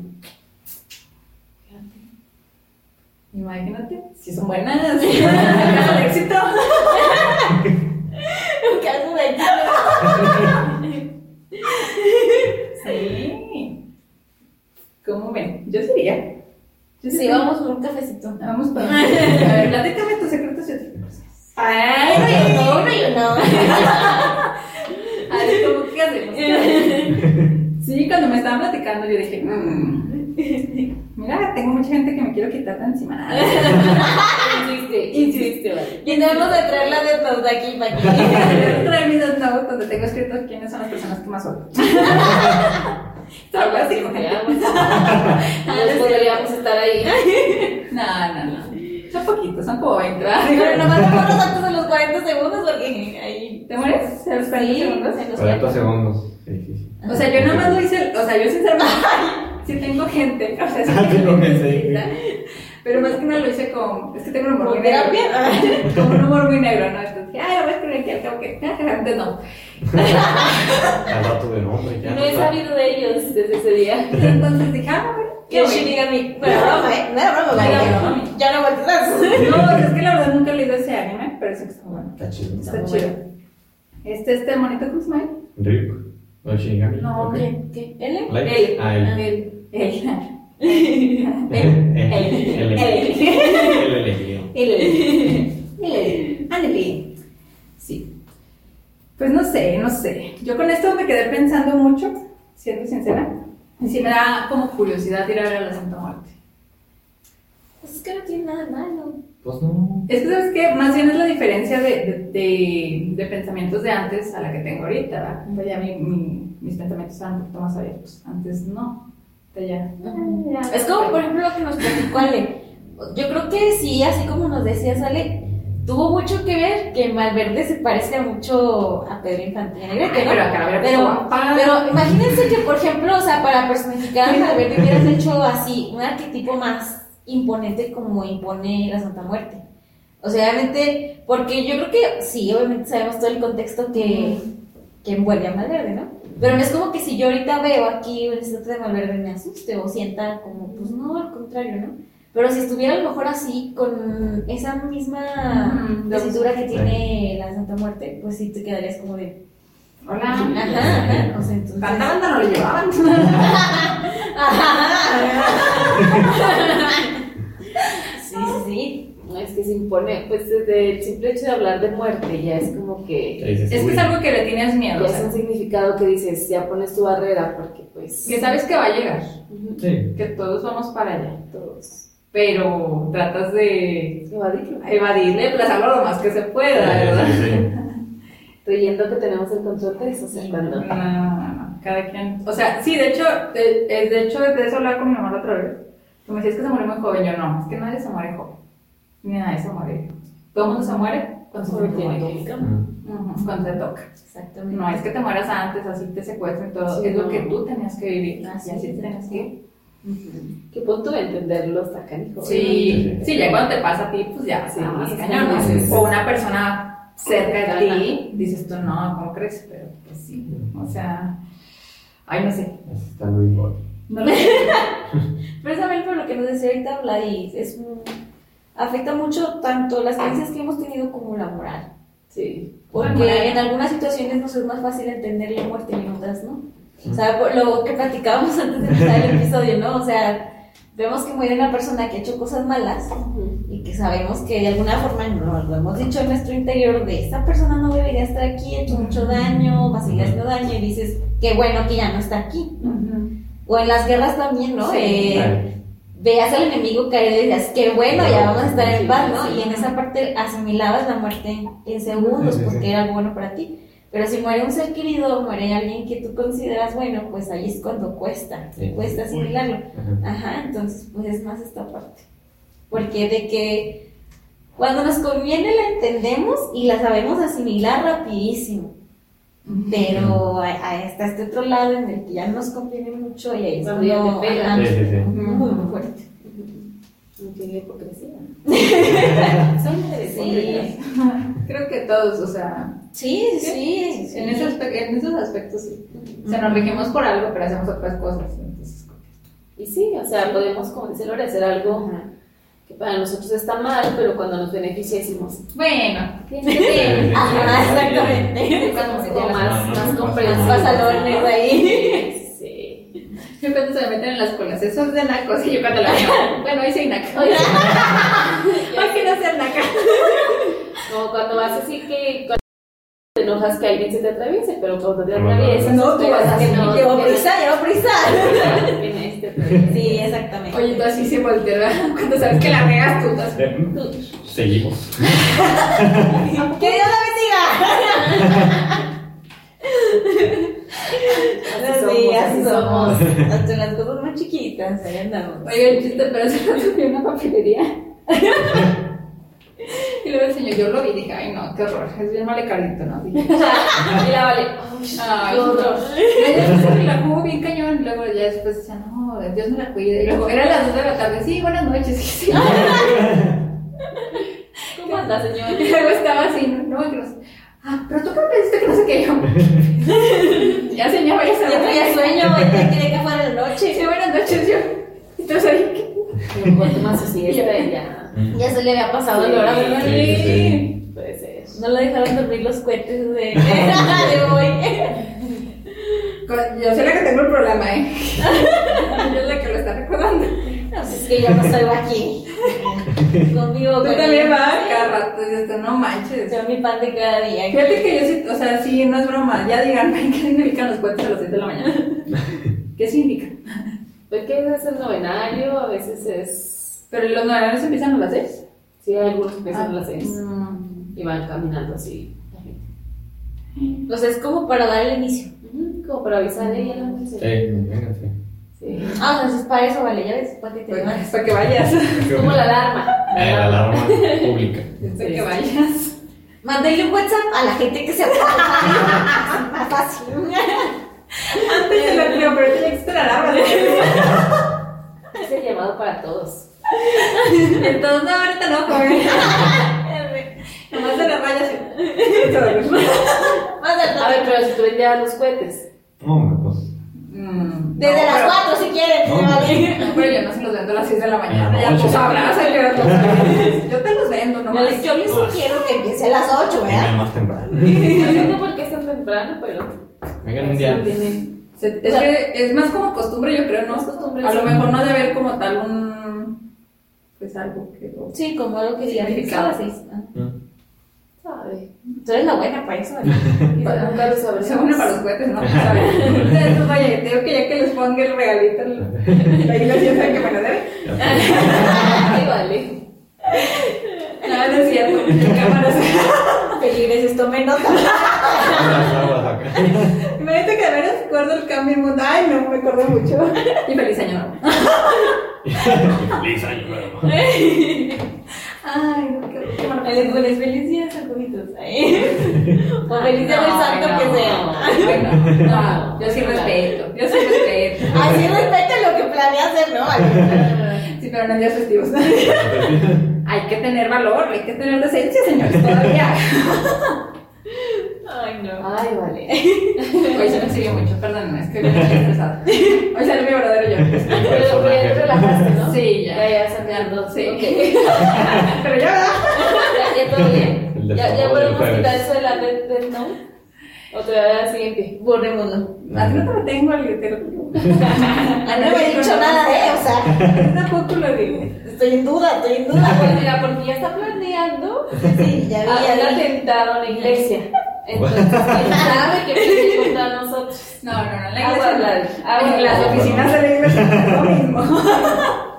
C: Imagínate, si son buenas, caso de éxito.
D: Un caso de éxito.
C: Sí. ¿Cómo ven? Yo sería. Yo
D: Sí, vamos por un cafecito.
C: Vamos para. A ver, platícame tus secretos y otras cosas.
D: Ay, uno y uno, uno y uno.
C: A ver, ¿cómo qué hacemos? Sí, cuando me estaban platicando, yo dije, "Mm, mira, tengo mucha gente que me quiero quitar de encima.
B: Insiste, insiste, vale.
D: Y debemos de traer la de de aquí para aquí.
C: Traer mis notes donde tengo escrito quiénes son las personas que más odio. Algo así,
B: podríamos estar ahí.
C: No, no, no. Son poquitos, son como 20. ¿verdad?
D: Pero nomás dejamos los actos en los 40 segundos porque ahí.
C: ¿Te mueres? ¿A los 40 segundos?
D: en los
F: 40 segundos. Sí, sí, sí.
C: O sea, yo nada más lo hice, o sea, yo sinceramente sí tengo gente, o sea, sí
F: Ah,
C: tengo gente, pero más que nada lo hice con, es que tengo un humor
D: ¿Con
C: muy negro,
D: terapia?
C: con un humor muy negro, ¿no? Entonces, ay, voy a escribir al como que, antes no.
F: Al rato de nombre, ya.
B: No he sabido de ellos desde ese día.
C: Entonces dije, ah, bueno,
D: Que el Shinigami. Bueno, broma, ¿eh? No era broma,
C: No
D: vale.
C: broma.
D: Ya no vueltas atrás.
C: No, es que la verdad nunca leído ese anime, pero sí que está bueno.
F: Está chido.
C: Está chido. Este, este monito, ¿cómo se llama?
F: Ryuk. No, el Shinigami.
C: No,
F: Ok.
D: ¿Quién? ¿Qué? ¿L?
F: Ah. Él.
C: Él
F: elegido.
C: Él. Él. Ándale. Sí. Pues no sé, no sé. Yo con esto me quedé pensando mucho, siendo sincera. Y sí me da como curiosidad ir a ver a la Santa Muerte.
D: Pues es que no tiene nada de malo.
F: Pues no.
C: Es que, ¿sabes qué? Más bien es la diferencia de, de, de- de pensamientos de antes a la que tengo ahorita, ¿verdad? Pues ya mi- mi- mis pensamientos están un poquito más abiertos. Antes no. Ahorita ya. ya.
D: Es como, por ejemplo, lo que nos platicó Ale. Yo creo que sí, así como nos decías Ale, tuvo mucho que ver que Malverde se parece mucho a Pedro Infante Negrete,
C: Ay,
D: ¿no?
C: pero
D: Pero,
C: guapa.
D: pero imagínense que, por ejemplo, o sea, para personificar a Malverde hubieras hecho así, un arquetipo más imponente como impone la Santa Muerte. O sea, obviamente, porque yo creo que sí, obviamente sabemos todo el contexto que, que envuelve a Malverde, ¿no? Pero no es como que si yo ahorita veo aquí un estatua de Malverde me asuste o sienta como, pues no, al contrario, ¿no? Pero si estuviera a lo mejor así, con esa misma tesitura que tiene la Santa Muerte, pues sí te quedarías como de...
C: Hola.
D: Ajá, ajá. O sea, entonces...
C: Tanta banda no lo llevaban.
D: Sí, sí, sí.
B: No, es que se impone, pues desde el simple hecho de hablar de muerte ya es como que
C: Es que es algo que le tienes miedo.
B: ya
C: o
B: es un significado que dices, ya pones tu barrera porque pues
C: que sabes que va a llegar.
F: Sí.
C: Que todos vamos para allá.
B: todos
C: Pero tratas de evadirle, plazarlo lo más que se pueda, ¿verdad?
F: Sí, sí,
B: creyendo que tenemos el control de eso, sea, cuando
C: No, no, no, cada quien. O sea, sí, de hecho, de, de hecho, de eso hablaba con mi mamá la otra vez. Tú me decías que se murió muy joven. Yo no, es que nadie se muere joven. Ni nadie se muere. Todo el mundo se muere cuando se tiene Cuando te toca.
D: Exactamente.
C: No es que te mueras antes, así te secuestren todo.
B: Sí,
C: es lo que tú tenías que vivir.
D: Así
C: así tenías que ir.
B: Qué punto de entenderlo está canijo.
C: Sí, sí, ya cuando te pasa a ti, pues ya,
B: Sí,
C: sí, más
B: sí,
C: cañón. ¿no?
B: sí, sí.
C: O una persona cerca de ti, dices tú, no, ¿cómo crees? Pero pues sí, o sea, ay, no sé.
F: Está muy bueno.
C: No lo sé.
D: Precisamente por lo que nos decía ahorita Vladis, es un- afecta mucho tanto las creencias que hemos tenido como la moral.
B: Sí.
D: Porque en algunas situaciones nos es más fácil entender la muerte y en otras no. O sea, por lo que platicábamos antes de empezar el episodio, ¿no? O sea, vemos que muere una persona que ha hecho cosas malas y que sabemos que de alguna forma nos lo hemos dicho en nuestro interior de esta persona no debería estar aquí, ha hecho mucho daño, va a seguir haciendo daño y dices, qué bueno que ya no está aquí. O en las guerras también, ¿no?
C: Sí.
D: Eh, veías al enemigo caer y decías, qué bueno, ya vamos a estar en paz, ¿no? Y en esa parte asimilabas la muerte en, segundos
F: Sí, sí, sí.
D: porque era algo bueno para ti. Pero si muere un ser querido, muere alguien que tú consideras bueno, pues ahí es cuando cuesta,
F: Sí.
D: cuesta asimilarlo.
F: Ajá.
D: Ajá, entonces pues es más esta parte. Porque de que cuando nos conviene la entendemos y la sabemos asimilar rapidísimo. Pero está este otro lado en el que ya no nos conviene mucho y ahí es
B: Cuando te pega.
F: Sí, sí,
D: muy, muy fuerte.
B: No tiene hipocresía.
D: Son
B: Sí.
C: Creo que todos, o sea,
D: Sí, sí, sí.
C: en, ese aspe- en esos aspectos sí. O sea, nos regimos por algo, pero hacemos otras cosas. Entonces,
B: Y sí, o sea, podemos, como dice Lore, hacer algo que para nosotros está mal, pero cuando nos beneficia decimos,
C: bueno,
F: Sí.
D: Ajá, exactamente.
B: Como más, más comprensión.
D: Ahí.
B: Sí.
C: yo cuando se me meten en las colas, eso es de nacos y yo cuando la veo, bueno, hoy soy naca. Hoy quiero ser naca.
B: Como cuando vas así que te enojas que alguien se te atraviese, pero cuando te atraviesas,
C: No, tú vas así,
B: no,
D: llevo prisa, llevo prisa.
B: este.
D: Sí, exactamente.
C: Oye, tú así se voltea. Cuando sabes que la regas tú.
F: Eh, Seguimos.
D: ¡Que Dios la bendiga!
B: Así
D: Sí, así
B: somos,
D: Hasta las cosas más chiquitas, ahí andamos.
C: Oye, el chiste, pero fui a una papelería. Y luego el señor, yo lo vi y dije, ay no, qué horror, es bien malecarito, ¿no? Dije,
B: Y la vale,
C: Ay,
B: qué horror.
C: Y ella se relajó bien cañón. Y luego ya después decía, no, Dios me la cuide. Y luego eran las 2 de la tarde, sí, buenas noches. Y, sí.
B: ¿Cómo anda, señor?
C: y luego estaba así, no, no, que no ah, pero tú qué pensaste que no sé qué yo. ya señor, vaya a
D: Ya traía sueño, ya quería que fuera la noche.
C: Sí, buenas noches, yo. Entonces ahí,
B: Un poco más así, siesta y ya.
D: Se le había pasado hora, ¿verdad?
E: Sí, sí.
B: Puede ser.
D: No lo dejaron dormir los cohetes de, de hoy.
C: Yo soy la que tengo el problema, ¿eh? Yo soy la que lo está recordando.
D: No, pues es que yo no estoy aquí. Conmigo,
C: Tú
D: con
C: también vas cada rato, y esto, no manches.
D: Soy mi pan de cada día.
C: Fíjate que yo sí, o sea, sí, no es broma. Ya díganme qué significan los cuentos a las 6 de la mañana. ¿Qué significa?
B: Pues que es el novenario, a veces es.
C: Pero los novenarios empiezan a las 6.
B: Sí, hay algunos que empiezan a las seis
C: Mm.
B: y van caminando así. la gente.
D: O sea, es como para dar el inicio.
B: Como para avisar a ella la.
E: Sí, venga, sí.
B: Sí.
D: Ah, entonces para eso vale, ya ves, para que te
C: Pues,
D: vayas.
C: para que vayas.
B: Es como la alarma.
E: Eh, la alarma pública.
C: Para que vayas.
D: Mándale un WhatsApp a la gente que se. Más fácil.
C: Antes de la pero ya existe la alarma.
B: Es el llamado para todos.
C: Entonces, no, ahorita no, joven. Nomás de las rayas.
B: A ver, pero si tú vendías los cohetes.
E: Hombre, pues.
C: Mm,
D: Desde
C: no,
D: las
C: pero-
D: 4 si quieren.
E: No,
D: me vale.
C: No, pero yo no se los vendo a las 6 de la mañana.
E: La
C: Ya tú sabrás a qué hora. Yo te los vendo, no
D: Yo les, yo les sugiero que empiece a las 8,
E: Venga
D: ¿verdad?
E: más temprano.
B: No entiendo por qué es tan temprano, pero.
E: Vengan un día.
C: Se- Es, que es más como costumbre, yo creo, ¿no?
B: Es costumbre,
C: A lo mejor no debe haber como tal un. Pues algo que. lo-
D: Sí, como algo que diga
C: Significado.
D: a las 6.
E: Mm.
B: ¿Sabe?
D: Tú eres la buena para eso, ¿verdad?
B: Quizá nunca lo
C: une para los cohetes, ¿no? ¿Sabes? Entonces, vaya, te digo que ya que les ponga el regalito, la iglesia sabe que me lo debe.
B: Ay, vale.
C: No, no es cierto. Cámaras.
D: Feligreses, tomen nota.
C: Imagínate que al menos recuerdo el cambio en mundo. Ay, no, me acuerdo mucho. Y feliz año nuevo.
E: Feliz año nuevo.
C: Ay, no, qué,
D: pones feliz día. Ay. O feliz día del santo
C: no.
D: que sea.
C: Ay, no, no, yo sí respeto. Yo sí respeto.
D: Así respeta lo que planea hacer, ¿no?
C: Pero no en días festivos. Hay que tener valor, hay que tener decencia, señores, todavía.
D: Ay, no.
B: Ay, vale.
C: Hoy se me sirvió mucho, perdónenme, es que hoy estoy estresada. Hoy salió mi verdadero yo.
B: Pero te relajaste, ¿no?
C: Sí, ya.
B: Ya, ya.
C: Sí. Pero ya, ¿verdad?
B: Ya, ya todo bien. Ya, ya podemos quitar eso de la red del no. O todavía sigue en pie.
D: Borrémoslo.
C: A ti no te lo tengo, Ale, te lo digo.
D: Ah, no me he dicho nada, ¿eh? O sea,
C: Tampoco lo digo.
D: estoy en duda, estoy en
B: Ah,
D: duda.
B: pues mira, porque ya está planeando
D: Sí, ya vi, vi.
B: atentado a la iglesia. Entonces, quién sabe qué viene contra nosotros.
C: No, no, no, en la
B: Agua
C: iglesia.
B: la-
C: En las
B: la-
C: oficinas de la iglesia es lo mismo.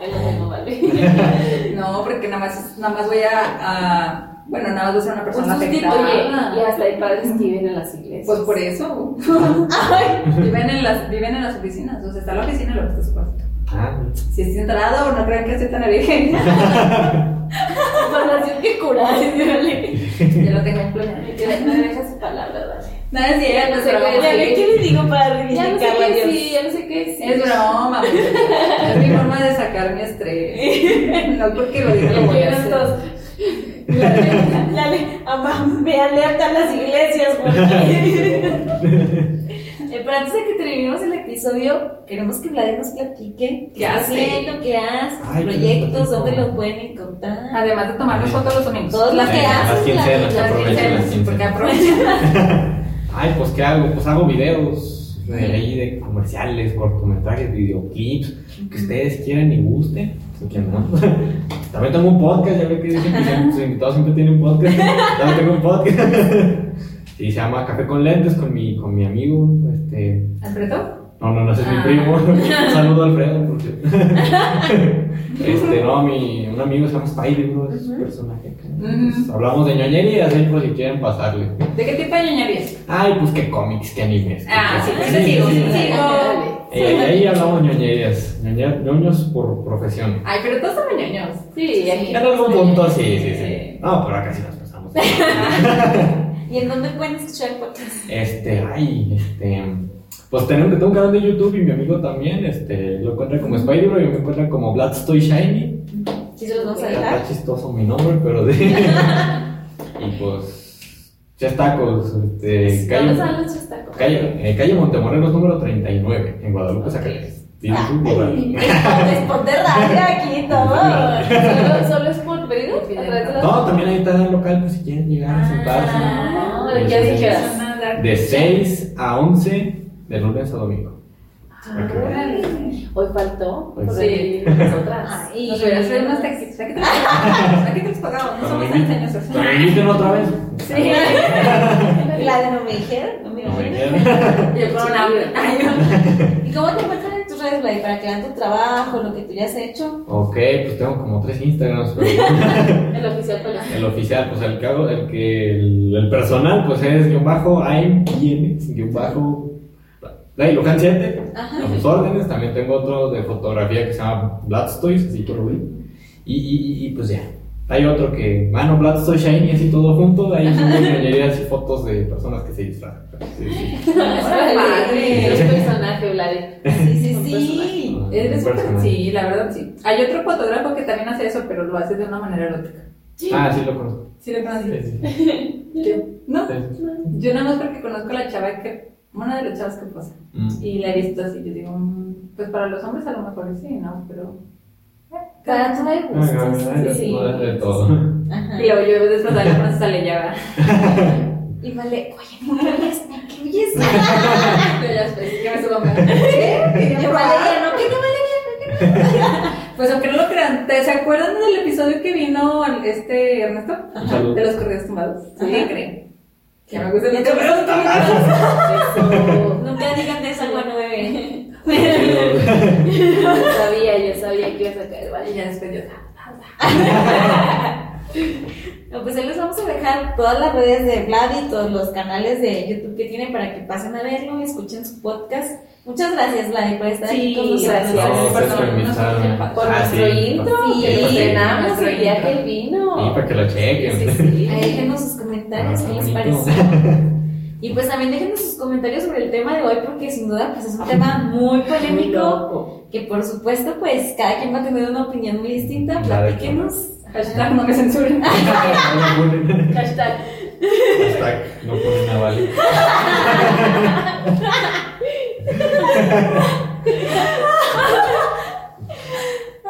B: Es lo mismo, vale.
C: No, porque nada más, nada más voy a, a- Bueno, nada más a ser una
B: Un
C: persona
B: sustito,
C: afectada.
B: y hasta hay padres que viven en las iglesias.
C: Pues por eso. viven, en las, viven en las oficinas. O sea, está la oficina y luego está su cuarto.
E: Ah,
C: Si es entrado, no crean que estoy tan virgen.
B: Información que curar, dígale.
C: ya lo tengo planeado.
B: Me deja su palabra, vale.
C: Nada es
B: Ya
C: cierto,
B: no sé qué decir.
D: ¿Qué le digo para
B: Ya no sé
D: reivindicarla,
B: qué sí, ya no sé qué sí.
C: Es broma, es mi forma de sacar mi estrés. No porque lo diga, lo voy a hacer.
D: Ya le, ama, me alertan las iglesias porque... Eh, pero antes de que terminemos el episodio, queremos que Vlad nos platique qué
C: ¿Qué
D: está
C: hace?
D: haciendo, qué hace, sus proyectos, dónde los pueden encontrar.
C: Además de tomarnos fotos los domingos.
D: Todas las que
E: Eh, las
C: Porque aprovechan.
E: Ay, pues ¿qué hago? Pues hago videos de ahí de comerciales, cortometrajes, videoclips, que ustedes quieran y gusten. Así que no. También tengo un podcast, ya ve que dicen que siempre- sus invitados siempre tienen podcast. También tengo un podcast. Sí, se llama Café con Lentes con mi, con mi amigo. Este,
C: ¿Alfredo?
E: No, no, no, ese es mi
C: Ah.
E: primo. Saludo a Alfredo. por cierto. Este, no, mi, un amigo se llama Spider, ¿no? Es un personaje. Entonces, Hablamos de ñoñerías ahí por si quieren pasarle.
C: ¿De qué tipo de ñoñerías?
E: Ay, pues qué cómics, qué animes.
C: Ah, sí, pues te sigo, sí, sí, sigo.
E: Eh, ahí hablamos ñoñerías, ñoña- ñoños por profesión.
C: Ay, pero todos somos ñoños.
B: Sí, aquí.
E: En algún punto sí, sí, sí. No, pero acá sí nos pasamos.
D: ¿Y en dónde pueden escuchar el podcast?
E: Este, ay, este. Pues tenemos, tengo un canal de YouTube y mi amigo también, este, lo encuentra como Spidey Bro y me encuentra como Bloodstoy Shiny.
D: Sí, se los vamos a dejar.
E: Está chistoso mi nombre, pero de. y pues. Chestacos, este,
B: ¿Dónde
E: calle,
B: están los chistacos?
E: calle, eh, calle Montemorelos número 39, en Guadalupe, Zacatecas. Tienes un borrar.
D: Responde radio aquí todo.
B: ¿Solo, solo es por pedido? ¿A través de la-
E: No, también ahí está el local, pues si quieren llegar a sentarse.
B: Ah, ¿de qué dijeras?
E: De 6 a 11, de lunes a domingo. Vean.
B: Hoy faltó. Por
E: sí.
B: nosotras.
D: Ay.
C: Nos hubiera traído unos taquitos. Aquí te los pagamos. Aquí te los pagamos. No somos tan enseñosos.
E: cuando me inviten otra vez.
D: Sí. La de no me dijeron, no me dijeron.
C: Yo con hambre. Ay, no.
D: ¿Y cómo te encuentran en tus redes, Blay? Para que vean tu trabajo, lo que tú ya has hecho.
E: Ok, pues tengo como tres Instagrams, pero
B: El oficial pues,
E: el oficial, pues el que hago, el que el, el personal, pues es guion bajo, AIM, guion bajo, Blay Luján 7,
D: Ajá.
E: a sus órdenes. También tengo otro de fotografía que se llama Blastoise, así por lo vi. Y, y, y pues ya. Hay otro que, mano, Blastoise Shiny, así todo junto. Ahí subo ñoñerías y fotos de personas que se disfrazan. Sí, sí.
B: padre. Es un personaje, Vladi.
D: Sí, sí, sí.
C: Eres
E: Un personaje.
C: Sí, la verdad sí. Hay otro fotógrafo que también hace eso, pero lo hace de una manera erótica.
E: Ah, sí, lo conozco.
C: ¿Sí lo conoces?
E: Sí.
C: ¿No?
E: Sí.
C: Yo nada más porque conozco a la chava que, una de las chavas que posa.
E: Mm.
C: Y la he visto así, yo digo, mm, pues para los hombres a lo mejor sí, ¿no? Pero... eh,
D: tu hay
E: Ay,
D: gustos.
C: sí.
E: es de todo.
D: Ajá.
C: Y luego yo después de la francesa le llama.
D: Y vale, oye, ¿me incluyes? ¿Me incluyes?
C: Pero ya después que me subo a.
D: Yo ya no, que no vale, ya no, que no.
C: Pues aunque no lo crean, ¿te- ¿se acuerdan del episodio que vino este Ernesto? De los correos tumbados. ¿Sí? Creen? Que me gustan los
D: ¿Ya te
C: correos
D: gustan?
C: tumbados.
D: Nunca digan de esa bueno bebé.
B: Yo sabía, yo sabía que ibas a caer,
C: Y
B: ¿vale?
C: ya después yo...
D: No, pues ahí les vamos a dejar todas las redes de Vlad y todos los canales de YouTube que tiene para que pasen a verlo y escuchen su podcast. Muchas gracias, Vlad, por estar aquí con
B: Sí,
D: nosotros.
B: gracias.
E: Por
C: sé,
B: Por
E: Ah,
B: nuestro
E: sí.
B: intro,
D: Sí,
E: sí,
B: estrenamos
C: nuestro
B: el que él vino.
E: Y para que lo chequen.
B: Sí, sí.
D: Ahí déjenos sus comentarios,
E: Ah,
D: ¿qué les parece? Y pues también déjenos sus comentarios sobre el tema de hoy, porque sin duda pues es un tema muy polémico, que por supuesto pues cada quien va a tener una opinión muy distinta,
E: Claro,
D: platíquenos.
C: Hashtag no me censuren.
B: Hashtag.
E: Hashtag, no ponen a vale.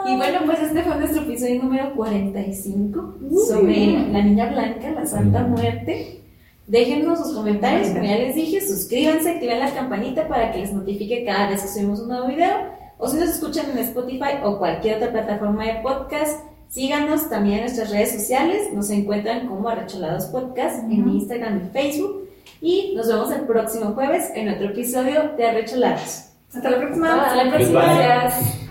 D: Y bueno, pues este fue nuestro episodio número 45 sobre la niña blanca, la Santa Muerte. Déjenos sus comentarios, como ya les dije, suscríbanse, activen la campanita para que les notifique cada vez que subimos un nuevo video. O si nos escuchan en Spotify o cualquier otra plataforma de podcast, síganos también en nuestras redes sociales. Nos encuentran como Arrecholados Podcast en Instagram y Facebook. Y nos vemos el próximo jueves en otro episodio de Arrecholados.
C: Hasta la próxima.
D: Hasta la próxima.
B: Gracias.